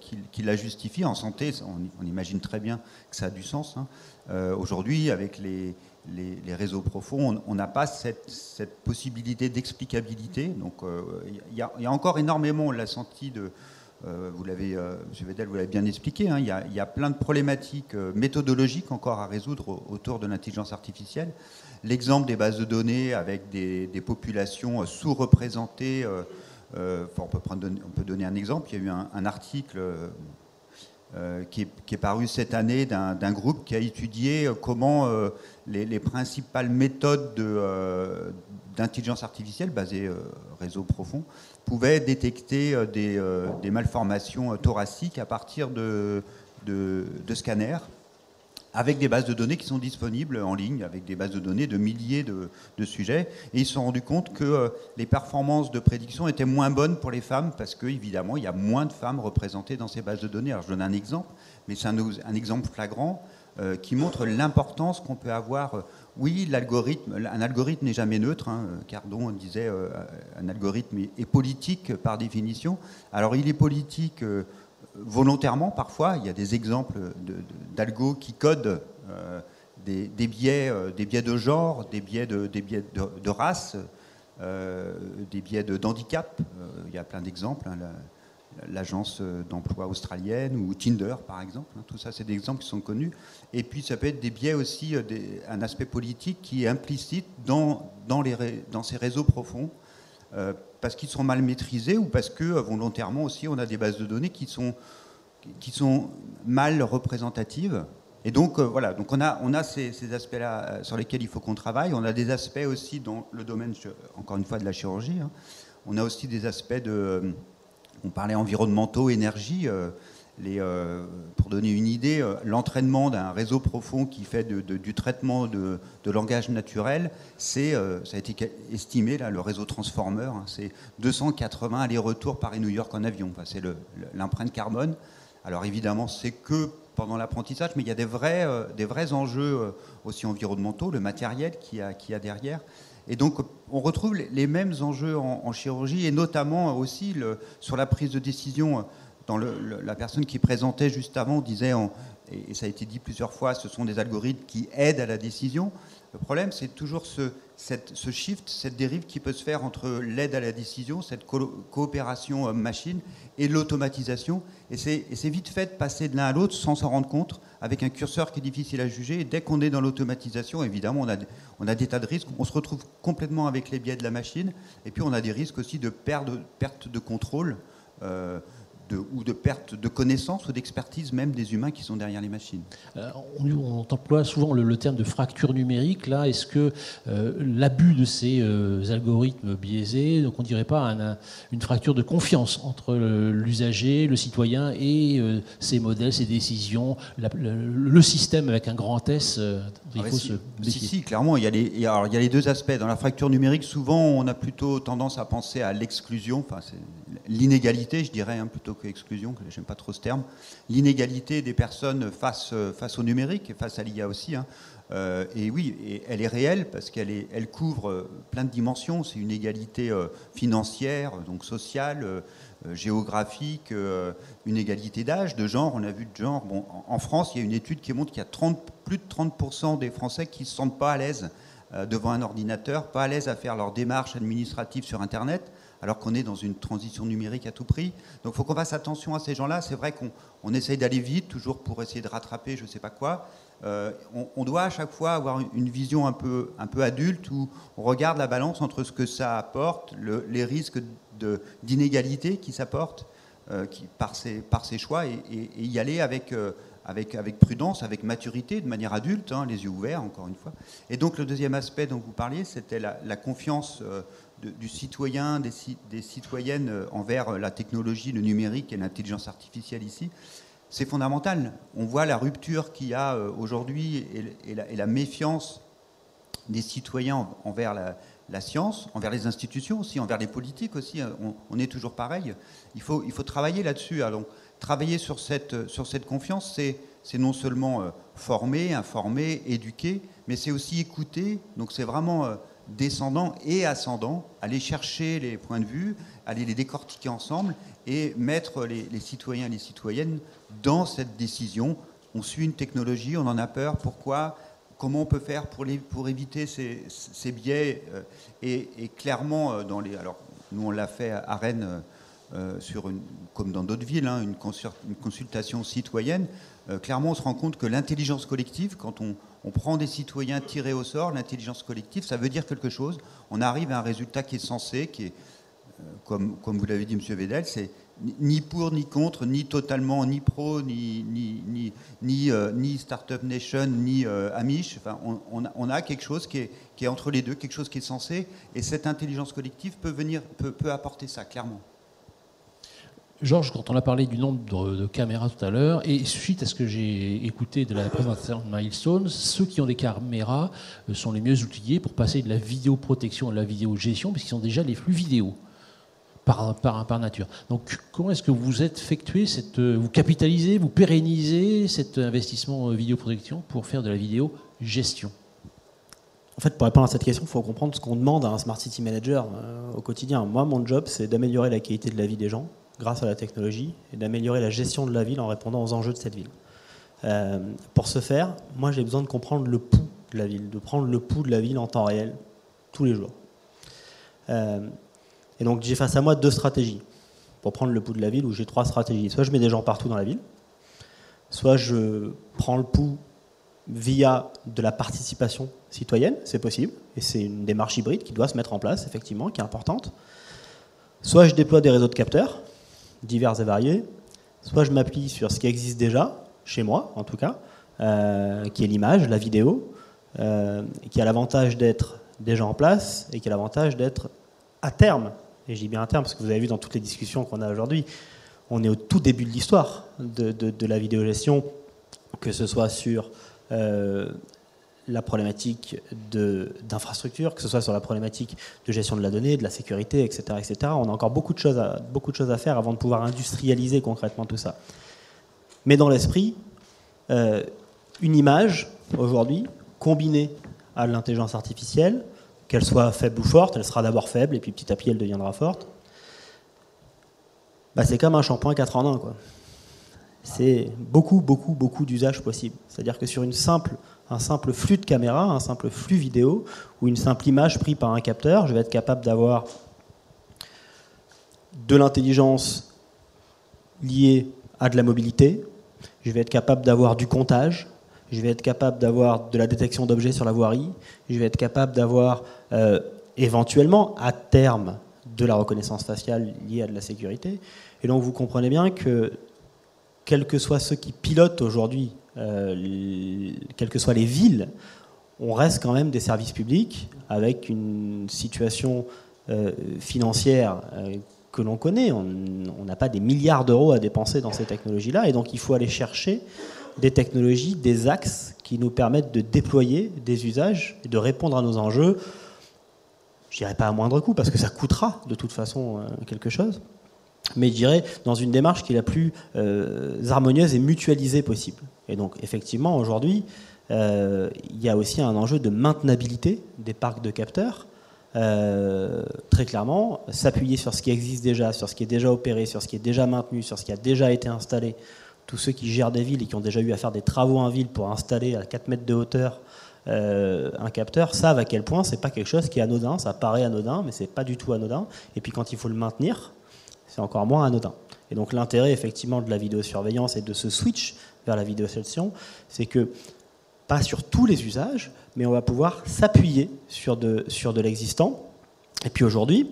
qui, la justifie. En santé, on, imagine très bien que ça a du sens. Hein. Aujourd'hui, avec les, réseaux profonds, on n'a pas cette, possibilité d'explicabilité. Donc il y, a encore énormément, on l'a senti, de, vous l'avez, M. Vedel, vous l'avez bien expliqué, hein, il y, a plein de problématiques méthodologiques encore à résoudre autour de l'intelligence artificielle. L'exemple des bases de données avec des, populations sous-représentées, on, peut prendre, on peut donner un exemple, il y a eu un, article euh, qui, est, paru cette année d'un groupe qui a étudié comment euh, les, principales méthodes euh, d'intelligence artificielle basées réseau profond pouvaient détecter des, malformations thoraciques à partir de scanners avec des bases de données qui sont disponibles en ligne, avec des bases de données de milliers de, sujets. Et ils se sont rendus compte que euh, les performances de prédiction étaient moins bonnes pour les femmes parce qu'évidemment, il y a moins de femmes représentées dans ces bases de données. Alors je donne un exemple, mais c'est un, exemple flagrant euh, qui montre l'importance qu'on peut avoir. Euh, oui, l'algorithme, un algorithme n'est jamais neutre. Hein, Cardon disait un algorithme est, politique par définition. Alors il est politique volontairement parfois. Il y a des exemples d'algo qui codent euh, des, biais, euh, des biais de genre, des biais de, des biais de, race, euh, des biais d'handicap. il y a plein d'exemples. Hein, L'agence d'emploi australienne ou Tinder, par exemple. Hein, tout ça, c'est des exemples qui sont connus. Et puis, ça peut être des biais aussi, un aspect politique qui est implicite dans ces réseaux profonds parce qu'ils sont mal maîtrisés ou parce que euh, volontairement aussi on a des bases de données qui sont, qui sont mal représentatives. Et donc euh, voilà, donc on a, on a ces, aspects-là euh, sur lesquels il faut qu'on travaille. On a des aspects aussi dans le domaine, encore une fois, de la chirurgie. Hein. On a aussi des aspects de, on parlait environnementaux, énergie. Pour donner une idée, euh, l'entraînement d'un réseau profond qui fait du traitement de, langage naturel, euh, ça a été estimé, là, le réseau Transformer, hein, c'est 280 allers-retours Paris-New York en avion. c'est l'empreinte carbone. Alors évidemment, c'est que pendant l'apprentissage, mais il y a des vrais, des vrais enjeux aussi environnementaux, le matériel qu'il y a, derrière. Et donc, on retrouve les, mêmes enjeux en, chirurgie, et notamment aussi sur la prise de décision la personne qui présentait juste avant disait, et, ça a été dit plusieurs fois, ce sont des algorithmes qui aident à la décision. Le problème, c'est toujours ce, shift, cette dérive qui peut se faire entre l'aide à la décision, cette coopération homme-machine, et l'automatisation. Et c'est vite fait de passer de l'un à l'autre sans s'en rendre compte, avec un curseur qui est difficile à juger. Dès qu'on est dans l'automatisation, évidemment, on a, des tas de risques. On se retrouve complètement avec les biais de la machine. Et puis, on a des risques aussi de perte, perte de contrôle. Euh, ou de perte de connaissances ou d'expertise même des humains qui sont derrière les machines. Euh, on, emploie souvent le, terme de fracture numérique. Là, est-ce que euh, l'abus de ces euh, algorithmes biaisés, donc on dirait pas une fracture de confiance entre l'usager, le citoyen et ces modèles, ces décisions, le, système avec un grand S il ah faut si, se si, clairement, il y, a les, il, y a, les deux aspects. Dans la fracture numérique, souvent, on a plutôt tendance à penser à l'exclusion, enfin, l'inégalité, je dirais, hein, plutôt que j'aime pas trop ce terme, l'inégalité des personnes face, face au numérique et face à l'IA aussi. Hein. Euh, et oui, elle est réelle parce qu'elle elle couvre euh, plein de dimensions. C'est une égalité euh, financière, donc sociale, géographique, une égalité d'âge, de genre. On a vu de genre. Bon, en, France, il y a une étude qui montre qu'il y a 30, plus de 30% des Français qui ne se sentent pas à l'aise devant un ordinateur, pas à l'aise à faire leurs démarches administratives sur Internet alors qu'on est dans une transition numérique à tout prix. Donc il faut qu'on fasse attention à ces gens-là. C'est vrai qu'on essaye d'aller vite, toujours pour essayer de rattraper je ne sais pas quoi. Euh, on, doit à chaque fois avoir une vision un peu, un peu adulte où on regarde la balance entre ce que ça apporte, les risques d'inégalité qui s'apportent euh, par, ces, par ces choix et, y aller avec, euh, avec, avec prudence, avec maturité, de manière adulte, hein, les yeux ouverts, encore une fois. Et donc le deuxième aspect dont vous parliez, c'était la, confiance du citoyen, des, citoyennes envers la technologie, le numérique et l'intelligence artificielle ici c'est fondamental. On voit la rupture qu'il y a euh, aujourd'hui et, la, méfiance des citoyens envers la, science, envers les institutions aussi, envers les politiques aussi. On, est toujours pareil. Il faut, il faut travailler là-dessus. Alors, travailler sur cette, sur cette confiance, c'est non seulement euh, former, informer, éduquer, mais c'est aussi écouter. Donc c'est vraiment euh, descendant et ascendant, aller chercher les points de vue, aller les décortiquer ensemble et mettre les, citoyens et les citoyennes dans cette décision. On suit une technologie, on en a peur, pourquoi? Comment on peut faire pour, éviter ces, biais euh, et, clairement, euh, dans alors nous on l'a fait à Rennes, euh, comme dans d'autres villes, hein, une, consultation citoyenne. clairement, on se rend compte que l'intelligence collective, quand on, on prend des citoyens tirés au sort, l'intelligence collective, ça veut dire quelque chose. On arrive à un résultat qui est censé, qui est, euh, comme, vous l'avez dit, M. Vedel, c'est ni pour, ni contre, ni totalement, ni pro, ni, ni, ni, ni, euh, Startup Nation, ni euh, Amish. On, a quelque chose qui est, qui est, entre les deux, quelque chose qui est censé, et cette intelligence collective peut, venir, peut, peut apporter ça, clairement. Georges, quand on a parlé du nombre de, caméras tout à l'heure, et suite à ce que j'ai écouté de la présentation de Milestone, ceux qui ont des caméras euh, sont les mieux outillés pour passer de la vidéoprotection à la vidéogestion, puisqu'ils ont déjà les flux vidéo par, par, nature. Donc, comment est-ce que vous effectuez cette, euh, vous capitalisez, vous pérennisez cet investissement euh, vidéoprotection pour faire de la vidéo gestion en fait, pour répondre à cette question, il faut comprendre ce qu'on demande à un Smart City Manager au quotidien. Moi, mon job, c'est d'améliorer la qualité de la vie des gens, grâce à la technologie et d'améliorer la gestion de la ville en répondant aux enjeux de cette ville. Euh, pour ce faire, moi j'ai besoin de comprendre le pouls de la ville, de prendre le pouls de la ville en temps réel, tous les jours. Euh, et donc j'ai face à moi deux stratégies pour prendre le pouls de la ville, où j'ai trois stratégies. Soit je mets des gens partout dans la ville, soit je prends le pouls via de la participation citoyenne, c'est possible, et c'est une démarche hybride qui doit se mettre en place, effectivement, qui est importante. Soit je déploie des réseaux de capteurs, divers et variés. Soit je m'appuie sur ce qui existe déjà, chez moi en tout cas, euh, qui est l'image, la vidéo, euh, qui a l'avantage d'être déjà en place et qui a l'avantage d'être à terme, et je dis bien à terme parce que vous avez vu dans toutes les discussions qu'on a aujourd'hui, on est au tout début de l'histoire de, de, la vidéogestion, que ce soit sur euh, la problématique d'infrastructure, que ce soit sur la problématique de gestion de la donnée, de la sécurité, etc. etc. On a encore beaucoup de, choses à, beaucoup de choses à faire avant de pouvoir industrialiser concrètement tout ça. Mais dans l'esprit, euh, une image, aujourd'hui, combinée à l'intelligence artificielle, qu'elle soit faible ou forte, elle sera d'abord faible, et puis petit à petit, elle deviendra forte, bah, c'est comme un shampoing 4 en 1. C'est beaucoup, beaucoup, beaucoup d'usages possibles. C'est-à-dire que sur une simple un simple flux de caméra, un simple flux vidéo ou une simple image prise par un capteur, je vais être capable d'avoir de l'intelligence liée à de la mobilité, je vais être capable d'avoir du comptage, je vais être capable d'avoir de la détection d'objets sur la voirie, je vais être capable d'avoir euh, éventuellement à terme de la reconnaissance faciale liée à de la sécurité. Et donc vous comprenez bien que quels que soient ceux qui pilotent aujourd'hui euh, quelles que soient les villes, on reste quand même des services publics avec une situation euh, financière euh, que l'on connaît. On n'a pas des milliards d'euros à dépenser dans ces technologies-là, et donc il faut aller chercher des technologies, des axes qui nous permettent de déployer des usages et de répondre à nos enjeux. Je dirais pas à moindre coût, parce que ça coûtera de toute façon quelque chose, mais je dirais dans une démarche qui est la plus harmonieuse et mutualisée possible. Et donc, effectivement, aujourd'hui, euh, il y a aussi un enjeu de maintenabilité des parcs de capteurs. Euh, très clairement, s'appuyer sur ce qui existe déjà, sur ce qui est déjà opéré, sur ce qui est déjà maintenu, sur ce qui a déjà été installé. Tous ceux qui gèrent des villes et qui ont déjà eu à faire des travaux en ville pour installer à 4 mètres de hauteur euh, un capteur savent à quel point c'est pas quelque chose qui est anodin. Ça paraît anodin, mais c'est pas du tout anodin. Et puis quand il faut le maintenir, c'est encore moins anodin. Et donc l'intérêt effectivement de la vidéosurveillance et de ce switch vers la vidéoception, c'est que, pas sur tous les usages, mais on va pouvoir s'appuyer sur de, sur de l'existant. Et puis aujourd'hui,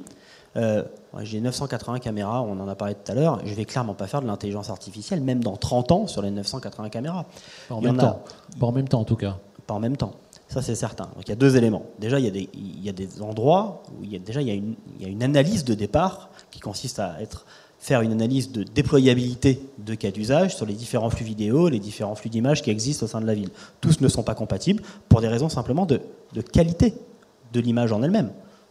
euh, j'ai 980 caméras, on en a parlé tout à l'heure, je vais clairement pas faire de l'intelligence artificielle, même dans 30 ans, sur les 980 caméras. Pas en, même temps. pas en même temps, en tout cas. Pas en même temps. Ça, c'est certain. Donc, il y a deux éléments. Déjà, il y a des, il y a des endroits où il y a, déjà il y a, une, il y a une analyse de départ qui consiste à être faire une analyse de déployabilité de cas d'usage sur les différents flux vidéo, les différents flux d'images qui existent au sein de la ville. Tous ne sont pas compatibles pour des raisons simplement de, qualité de l'image en elle-même.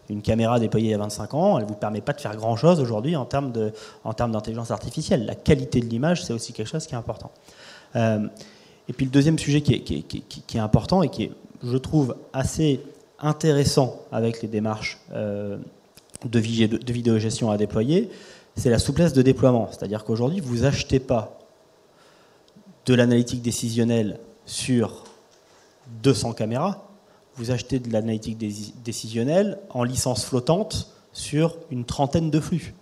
Une caméra déployée il y a 25 ans, elle ne vous permet pas de faire grand-chose aujourd'hui en termes d'intelligence artificielle. La qualité de l'image, c'est aussi quelque chose qui est important. Euh, et puis le deuxième sujet qui est, qui est, important et qui est, je trouve, assez intéressant avec les démarches de, de vidéogestion à déployer, c'est la souplesse de déploiement. C'est-à-dire qu'aujourd'hui, vous achetez pas de l'analytique décisionnelle sur 200 caméras, vous achetez de l'analytique décisionnelle en licence flottante sur une trentaine de flux.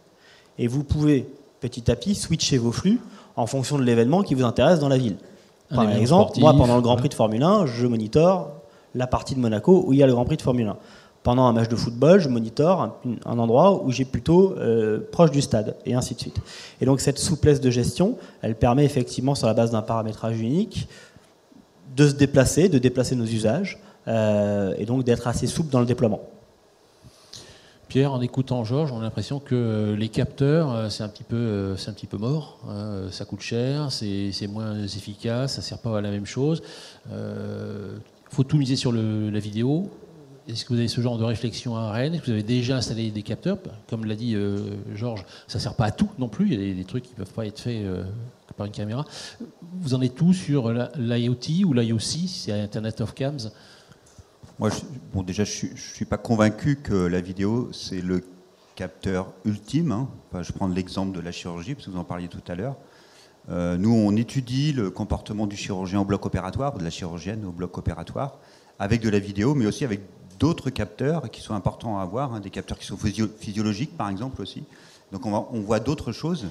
Et vous pouvez petit à petit switcher vos flux en fonction de l'événement qui vous intéresse dans la ville. Par exemple, moi, pendant le Grand Prix de Formule 1, je monitore la partie de Monaco où il y a le Grand Prix de Formule 1. Pendant un match de football, je monitore un, endroit où j'ai plutôt euh, proche du stade, et ainsi de suite. Et donc cette souplesse de gestion, elle permet effectivement, sur la base d'un paramétrage unique, de se déplacer, de déplacer nos usages, euh, et donc d'être assez souple dans le déploiement. Pierre, en écoutant Georges, on a l'impression que les capteurs, euh, c'est un petit peu, un petit peu mort. Hein, ça coûte cher, c'est moins efficace, ça sert pas à la même chose. Il faut tout miser sur la vidéo. Est-ce que vous avez ce genre de réflexion à Rennes? Est-ce que vous avez déjà installé des capteurs? Comme l'a dit euh, Georges, ça ne sert pas à tout non plus. Il y a des, trucs qui ne peuvent pas être faits euh, par une caméra. Vous en êtes tout sur l'IoT ou l'IOC, c'est Internet of Cams Moi, bon, déjà, je ne suis, pas convaincu que la vidéo, c'est le capteur ultime. Hein. je prends l'exemple de la chirurgie, parce que vous en parliez tout à l'heure. Euh, nous, on étudie le comportement du chirurgien au bloc opératoire, ou de la chirurgienne au bloc opératoire, avec de la vidéo, mais aussi avec d'autres capteurs qui sont importants à avoir, hein, des capteurs qui sont physiologiques par exemple aussi. Donc on, voit d'autres choses.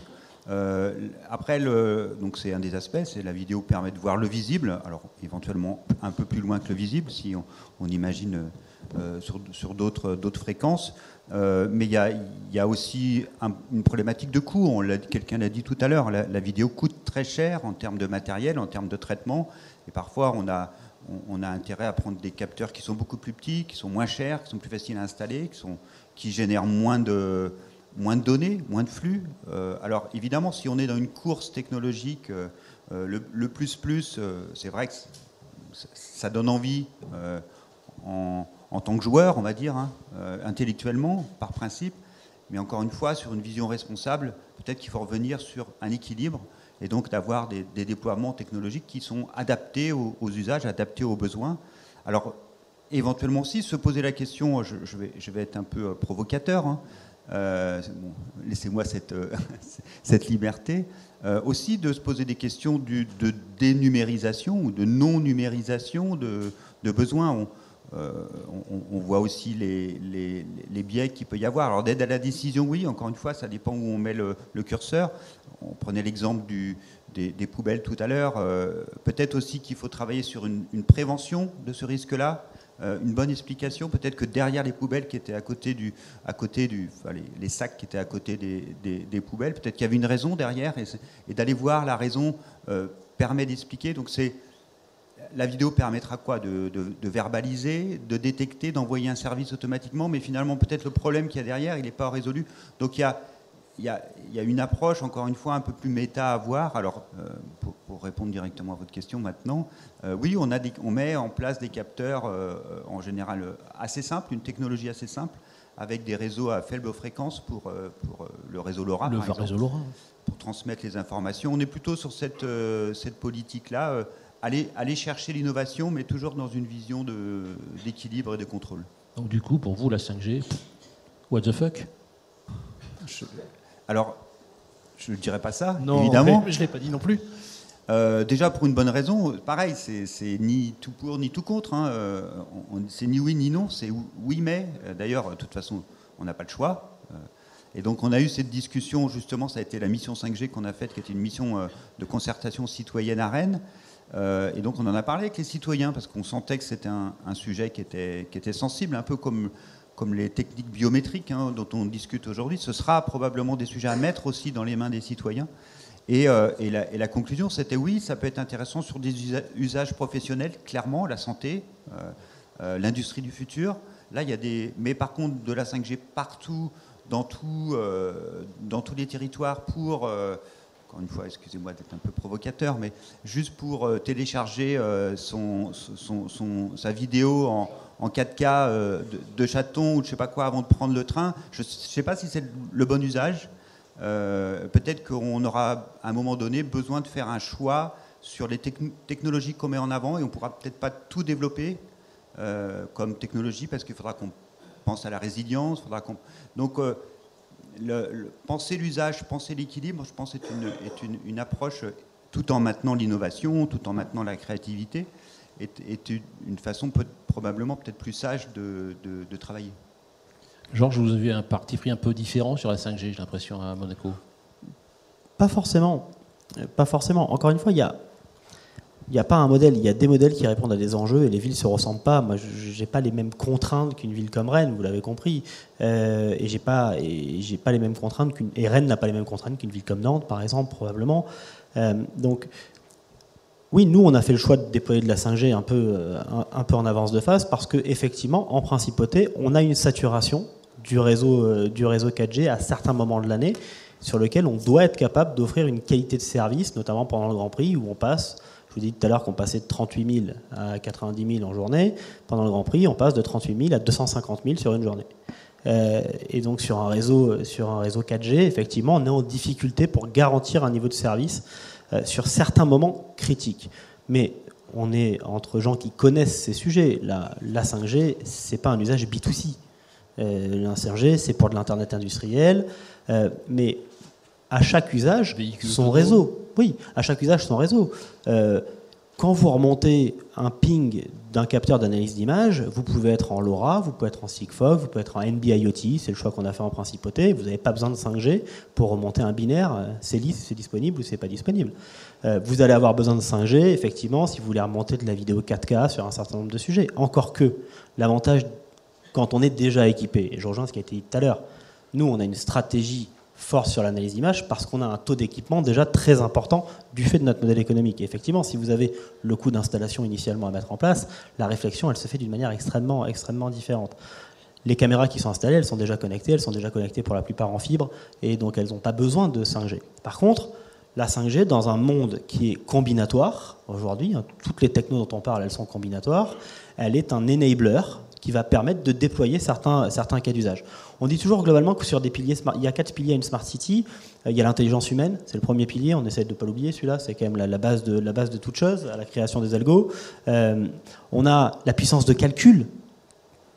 Euh, après, donc c'est un des aspects, c'est la vidéo permet de voir le visible, alors éventuellement un peu plus loin que le visible si on, imagine euh, sur, d'autres fréquences. Euh, mais il y a, y a, aussi une problématique de coût. Quelqu'un l'a dit tout à l'heure, la, la, vidéo coûte très cher en termes de matériel, en termes de traitement. Et parfois, on a, on, a intérêt à prendre des capteurs qui sont beaucoup plus petits, qui sont moins chers, qui sont plus faciles à installer, qui, sont, qui génèrent moins de, moins de données, moins de flux. Euh, alors évidemment, si on est dans une course technologique, euh, euh, le, plus plus, c'est vrai que ça donne envie en, tant que joueur, on va dire, hein, intellectuellement, par principe. Mais encore une fois, sur une vision responsable, peut-être qu'il faut revenir sur un équilibre et donc d'avoir des, déploiements technologiques qui sont adaptés aux, usages, adaptés aux besoins. Alors, éventuellement aussi, se poser la question, je, vais, être un peu euh, provocateur, hein, euh, (laughs) laissez-moi cette, euh, (laughs) liberté, aussi de se poser des questions de dénumérisation ou de non-numérisation de, besoins. On, voit aussi les, biais qu'il peut y avoir. Alors d'aide à la décision, oui, encore une fois, ça dépend où on met le curseur on prenait l'exemple des, poubelles tout à l'heure. Euh, peut-être aussi qu'il faut travailler sur une, prévention de ce risque-là, euh, une bonne explication. Peut-être que derrière les poubelles qui étaient à côté du, à côté du, les, sacs qui étaient à côté des, poubelles, peut-être qu'il y avait une raison derrière, et, d'aller voir la raison euh, permet d'expliquer. Donc c'est la vidéo permettra quoi? De, de, verbaliser, de détecter, d'envoyer un service automatiquement, mais finalement peut-être le problème qu'il y a derrière, il n'est pas résolu. Donc il y a il y, a, une approche, encore une fois, un peu plus méta à avoir. Alors, euh, pour, répondre directement à votre question maintenant, euh, oui, on, a on, met en place des capteurs euh, en général assez simples, une technologie assez simple, avec des réseaux à faible fréquence pour, pour le réseau LoRa, le réseau LoRa. pour transmettre les informations. On est plutôt sur cette, cette politique-là, aller, aller chercher l'innovation, mais toujours dans une vision d'équilibre et de contrôle. Donc, du coup, pour vous, la 5G, what the fuck? Alors, je ne dirais pas ça, évidemment. je ne l'ai pas dit non plus. Euh, déjà pour une bonne raison, pareil, c'est ni tout pour ni tout contre. Hein. Euh, c'est ni oui ni non, c'est oui mais. Euh, d'ailleurs, de toute façon, on n'a pas le choix. Et donc on a eu cette discussion, justement, ça a été la mission 5G qu'on a faite, qui était une mission de concertation citoyenne à Rennes. et donc on en a parlé avec les citoyens, parce qu'on sentait que c'était un, un, sujet qui était, qui était sensible, un peu comme comme les techniques biométriques hein, dont on discute aujourd'hui, ce sera probablement des sujets à mettre aussi dans les mains des citoyens. Et, euh, la, conclusion, c'était oui, ça peut être intéressant sur des usages professionnels, clairement, la santé, euh, euh, l'industrie du futur. Là, il y a des. Mais par contre, de la 5G partout, dans, dans tous les territoires, pour. Encore une fois, excusez-moi d'être un peu provocateur, mais juste pour télécharger son, sa vidéo en, en 4K euh, de, chaton ou je sais pas quoi avant de prendre le train. Je ne sais pas si c'est le bon usage. Euh, peut-être qu'on aura à un moment donné besoin de faire un choix sur les technologies qu'on met en avant et on pourra peut-être pas tout développer. comme technologie parce qu'il faudra qu'on pense à la résilience. Faudra Donc, le, penser l'usage, penser l'équilibre, je pense, est une, est une, une approche tout en maintenant l'innovation, tout en maintenant la créativité, est, une façon probablement peut-être plus sage de, de, travailler. Georges, vous avez un parti pris un peu différent sur la 5G, j'ai l'impression, à Monaco? Pas forcément. Pas forcément. Encore une fois, il y a, il n'y a pas un modèle, il y a des modèles qui répondent à des enjeux et les villes ne se ressemblent pas. Moi, je n'ai pas les mêmes contraintes qu'une ville comme Rennes, vous l'avez compris. Euh, et j'ai pas, les mêmes contraintes qu'une, et Rennes n'a pas les mêmes contraintes qu'une ville comme Nantes, par exemple, probablement. Euh, donc, oui, nous, on a fait le choix de déployer de la 5G un peu, euh, un, peu en avance de phase parce qu'effectivement, en principauté, on a une saturation du réseau, du réseau 4G à certains moments de l'année sur lequel on doit être capable d'offrir une qualité de service, notamment pendant le Grand Prix, où on passe, je vous dis tout à l'heure qu'on passait de 38 000 à 90 000 en journée. Pendant le Grand Prix, on passe de 38 000 à 250 000 sur une journée. et donc sur un, réseau, sur un réseau 4G, effectivement, on est en difficulté pour garantir un niveau de service euh, sur certains moments critiques. Mais on est entre gens qui connaissent ces sujets. La, la 5G, c'est pas un usage B2C. Euh, la 5G, c'est pour de l'Internet industriel. Euh, mais à chaque usage, son réseau. Oui, à chaque usage, son réseau. quand vous remontez un ping d'un capteur d'analyse d'image, vous pouvez être en LoRa, vous pouvez être en Sigfox, vous pouvez être en NB-IoT, c'est le choix qu'on a fait en principauté. Vous n'avez pas besoin de 5G pour remonter un binaire, euh, c'est c'est disponible ou c'est pas disponible. Euh, vous allez avoir besoin de 5G, effectivement, si vous voulez remonter de la vidéo 4K sur un certain nombre de sujets. Encore que l'avantage quand on est déjà équipé, et je rejoins ce qui a été dit tout à l'heure, nous on a une stratégie force sur l'analyse d'image parce qu'on a un taux d'équipement déjà très important du fait de notre modèle économique. Et effectivement, si vous avez le coût d'installation initialement à mettre en place, la réflexion, elle se fait d'une manière extrêmement, extrêmement différente. Les caméras qui sont installées, elles sont déjà connectées, elles sont déjà connectées pour la plupart en fibre, et donc elles n'ont pas besoin de 5G. Par contre, la 5G, dans un monde qui est combinatoire, aujourd'hui, hein, toutes les technos dont on parle, elles sont combinatoires, elle est un enabler qui va permettre de déployer certains, certains cas d'usage. On dit toujours globalement que sur des piliers, il y a quatre piliers à une smart city. Euh, il y a l'intelligence humaine, c'est le premier pilier, on essaie de ne pas l'oublier celui-là, c'est quand même la, base de, la base de toute chose, à la création des algos. Euh, on a la puissance de calcul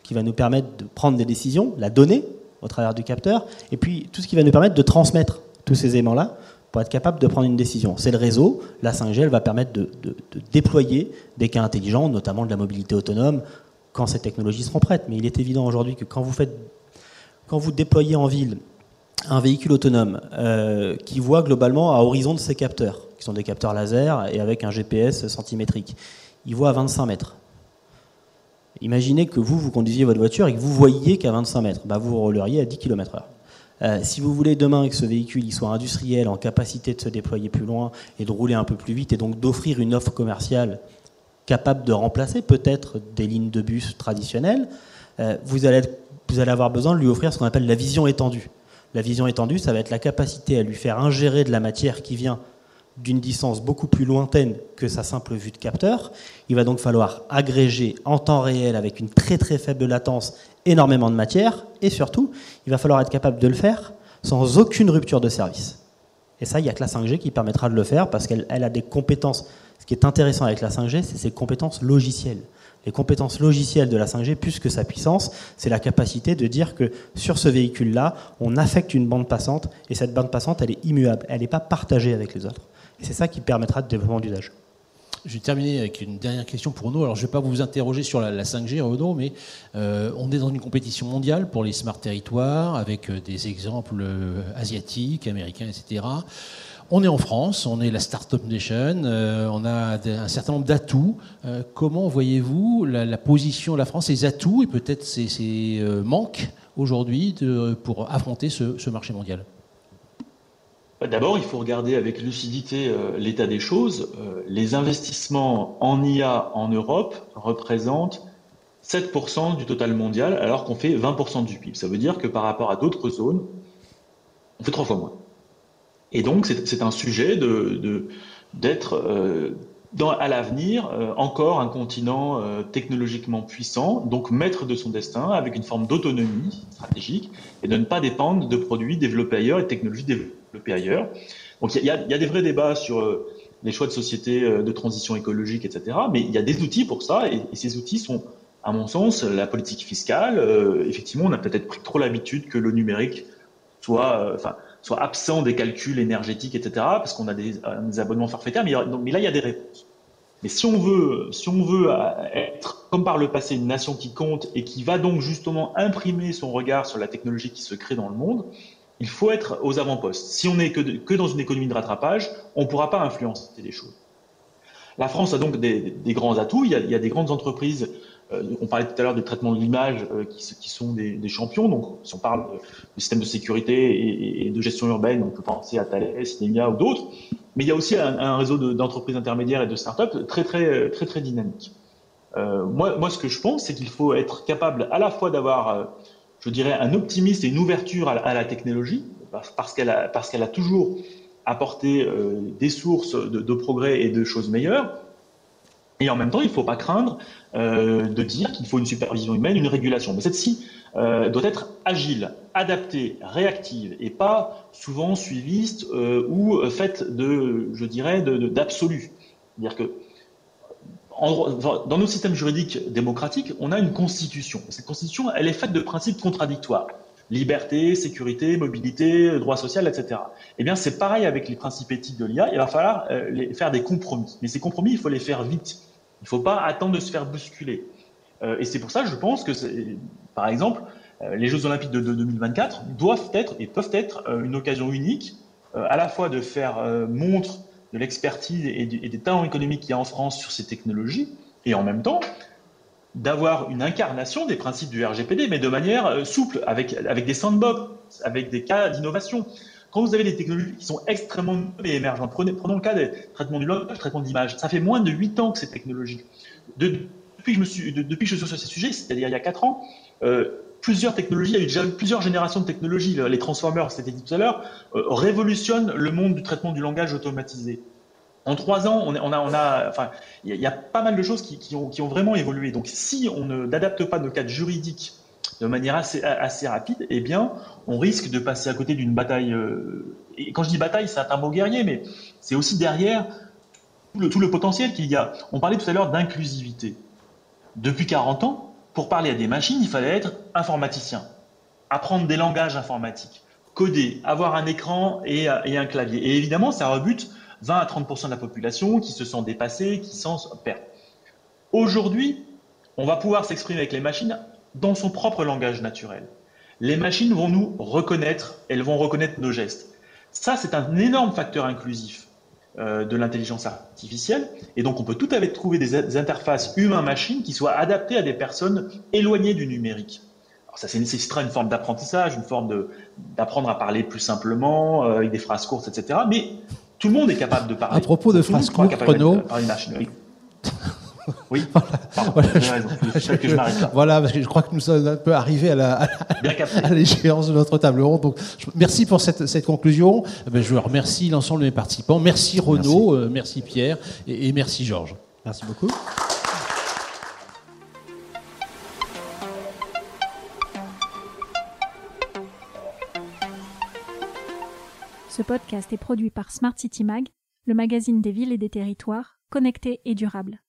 qui va nous permettre de prendre des décisions, la donnée au travers du capteur, et puis tout ce qui va nous permettre de transmettre tous ces éléments-là pour être capable de prendre une décision. C'est le réseau, la 5G, elle va permettre de, de déployer des cas intelligents, notamment de la mobilité autonome, quand ces technologies seront prêtes. Mais il est évident aujourd'hui que quand vous, faites, quand vous déployez en ville un véhicule autonome euh, qui voit globalement à horizon de ses capteurs, qui sont des capteurs laser et avec un GPS centimétrique, il voit à 25 mètres. Imaginez que vous, vous conduisiez votre voiture et que vous voyiez qu'à 25 mètres, bah vous rouleriez à 10 km/h. Euh, si vous voulez demain que ce véhicule soit industriel, en capacité de se déployer plus loin et de rouler un peu plus vite et donc d'offrir une offre commerciale capable de remplacer peut-être des lignes de bus traditionnelles, vous, allez, vous allez avoir besoin de lui offrir ce qu'on appelle la vision étendue. La vision étendue, ça va être la capacité à lui faire ingérer de la matière qui vient d'une distance beaucoup plus lointaine que sa simple vue de capteur. Il va donc falloir agréger en temps réel avec une très très faible latence énormément de matière et surtout, il va falloir être capable de le faire sans aucune rupture de service. Et ça, il n'y a que la 5G qui permettra de le faire parce qu'elle a des compétences ce qui est intéressant avec la 5G, c'est ses compétences logicielles. Les compétences logicielles de la 5G, plus que sa puissance, c'est la capacité de dire que sur ce véhicule-là, on affecte une bande passante et cette bande passante, elle est immuable, elle n'est pas partagée avec les autres. Et c'est ça qui permettra de développement d'usage. Je vais terminer avec une dernière question pour nous. Alors, je ne vais pas vous interroger sur la, 5G, Renaud, mais euh, on est dans une compétition mondiale pour les smart territoires, avec euh, des exemples euh, asiatiques, américains, etc. On est en France, on est la Startup Nation, euh, on a un certain nombre d'atouts. Euh, comment voyez-vous la, position de la France, ses atouts et peut-être ses, euh, manques aujourd'hui pour affronter ce, marché mondial? D'abord, il faut regarder avec lucidité l'état des choses. les investissements en IA en Europe représentent 7% du total mondial, alors qu'on fait 20% du PIB. Ça veut dire que par rapport à d'autres zones, on fait trois fois moins. Et donc, c'est un sujet d'être euh, à l'avenir euh, encore un continent euh, technologiquement puissant, donc maître de son destin, avec une forme d'autonomie stratégique, et de ne pas dépendre de produits développés ailleurs et de technologies développées ailleurs. Donc il y, a, des vrais débats sur les choix de société de transition écologique, etc. Mais il y a des outils pour ça, et, ces outils sont À mon sens, la politique fiscale, effectivement, on a peut-être pris trop l'habitude que le numérique soit, enfin, soit absent des calculs énergétiques, etc., parce qu'on a des, des, abonnements forfaitaires, mais, là, il y a des réponses. Mais si on veut, si on veut être, comme par le passé, une nation qui compte et qui va donc justement imprimer son regard sur la technologie qui se crée dans le monde, il faut être aux avant-postes. Si on n'est que, dans une économie de rattrapage, on ne pourra pas influencer les choses. La France a donc des, des grands atouts. Il y, a, il y, a, des grandes entreprises. Euh, on parlait tout à l'heure du traitement de l'image euh, qui, sont des, des, champions. Donc, si on parle de système de sécurité et, de gestion urbaine, on peut penser à Thales, Nemia ou d'autres. Mais il y a aussi un, réseau d'entreprises intermédiaires et de startups très, très, très, très dynamique. Euh, moi, moi, ce que je pense, c'est qu'il faut être capable à la fois d'avoir, je dirais, un optimisme et une ouverture à, la technologie, parce qu'elle a, a toujours apporté des sources de, progrès et de choses meilleures. Et en même temps, il ne faut pas craindre euh, de dire qu'il faut une supervision humaine, une régulation. Mais cette-ci euh, doit être agile, adaptée, réactive, et pas souvent suiviste euh, ou faite de, je dirais, d'absolu. C'est-à-dire que dans nos systèmes juridiques démocratiques, on a une constitution. Cette constitution, elle est faite de principes contradictoires liberté, sécurité, mobilité, droit social, etc. Eh bien, c'est pareil avec les principes éthiques de l'IA. Il va falloir faire des compromis. Mais ces compromis, il faut les faire vite. Il ne faut pas attendre de se faire bousculer. Euh, et c'est pour ça, je pense que, par exemple, euh, les Jeux Olympiques de, de, 2024 doivent être et peuvent être euh, une occasion unique, à la fois de faire montre de l'expertise et, et, des talents économiques qu'il y a en France sur ces technologies, et en même temps d'avoir une incarnation des principes du RGPD, mais de manière souple, avec, avec des sandbox, avec des cas d'innovation. Quand vous avez des technologies qui sont extrêmement et émergentes, prenez, prenons le cas des traitements du langage, traitement d'image, ça fait moins de 8 ans que ces technologies. De, depuis, que je me suis, de, depuis que je suis sur ces sujets, c'est-à-dire il y a 4 ans, euh, plusieurs technologies, il y a eu plusieurs générations de technologies, les transformers, c'était dit tout à l'heure, euh, révolutionnent le monde du traitement du langage automatisé. En trois ans, on, a, on a, enfin, il y, a pas mal de choses qui, ont, qui ont, vraiment évolué. Donc, si on n'adapte pas nos cadres juridiques de manière assez, rapide, eh bien, on risque de passer à côté d'une bataille. Euh, et quand je dis bataille, c'est un mot guerrier, mais c'est aussi derrière tout le, potentiel qu'il y a. On parlait tout à l'heure d'inclusivité. Depuis 40 ans, pour parler à des machines, il fallait être informaticien, apprendre des langages informatiques, coder, avoir un écran et, un clavier. Et évidemment, ça rebute 20 à 30 de la population qui se sent dépassée, qui s'en perd. Aujourd'hui, on va pouvoir s'exprimer avec les machines dans son propre langage naturel. Les machines vont nous reconnaître, elles vont reconnaître nos gestes. Ça, c'est un énorme facteur inclusif euh, de l'intelligence artificielle. Et donc, on peut tout à fait trouver des, interfaces humain-machine qui soient adaptées à des personnes éloignées du numérique. Alors, ça nécessitera une forme d'apprentissage, une forme d'apprendre à parler plus simplement, euh, avec des phrases courtes, etc. Mais tout le monde est capable de parler. À propos de phrases courtes, Renaud. Oui. (laughs) voilà, je, voilà, parce que je crois que nous sommes un peu arrivés à la, à l'échéance de notre table ronde. Donc, je, merci pour cette, cette conclusion. Eh ben, je remercie l'ensemble de mes participants. Merci Renaud, merci, euh, merci Pierre et, et merci Georges. Merci beaucoup. Ce podcast est produit par Smart City Mag, le magazine des villes et des territoires, connectés et durables.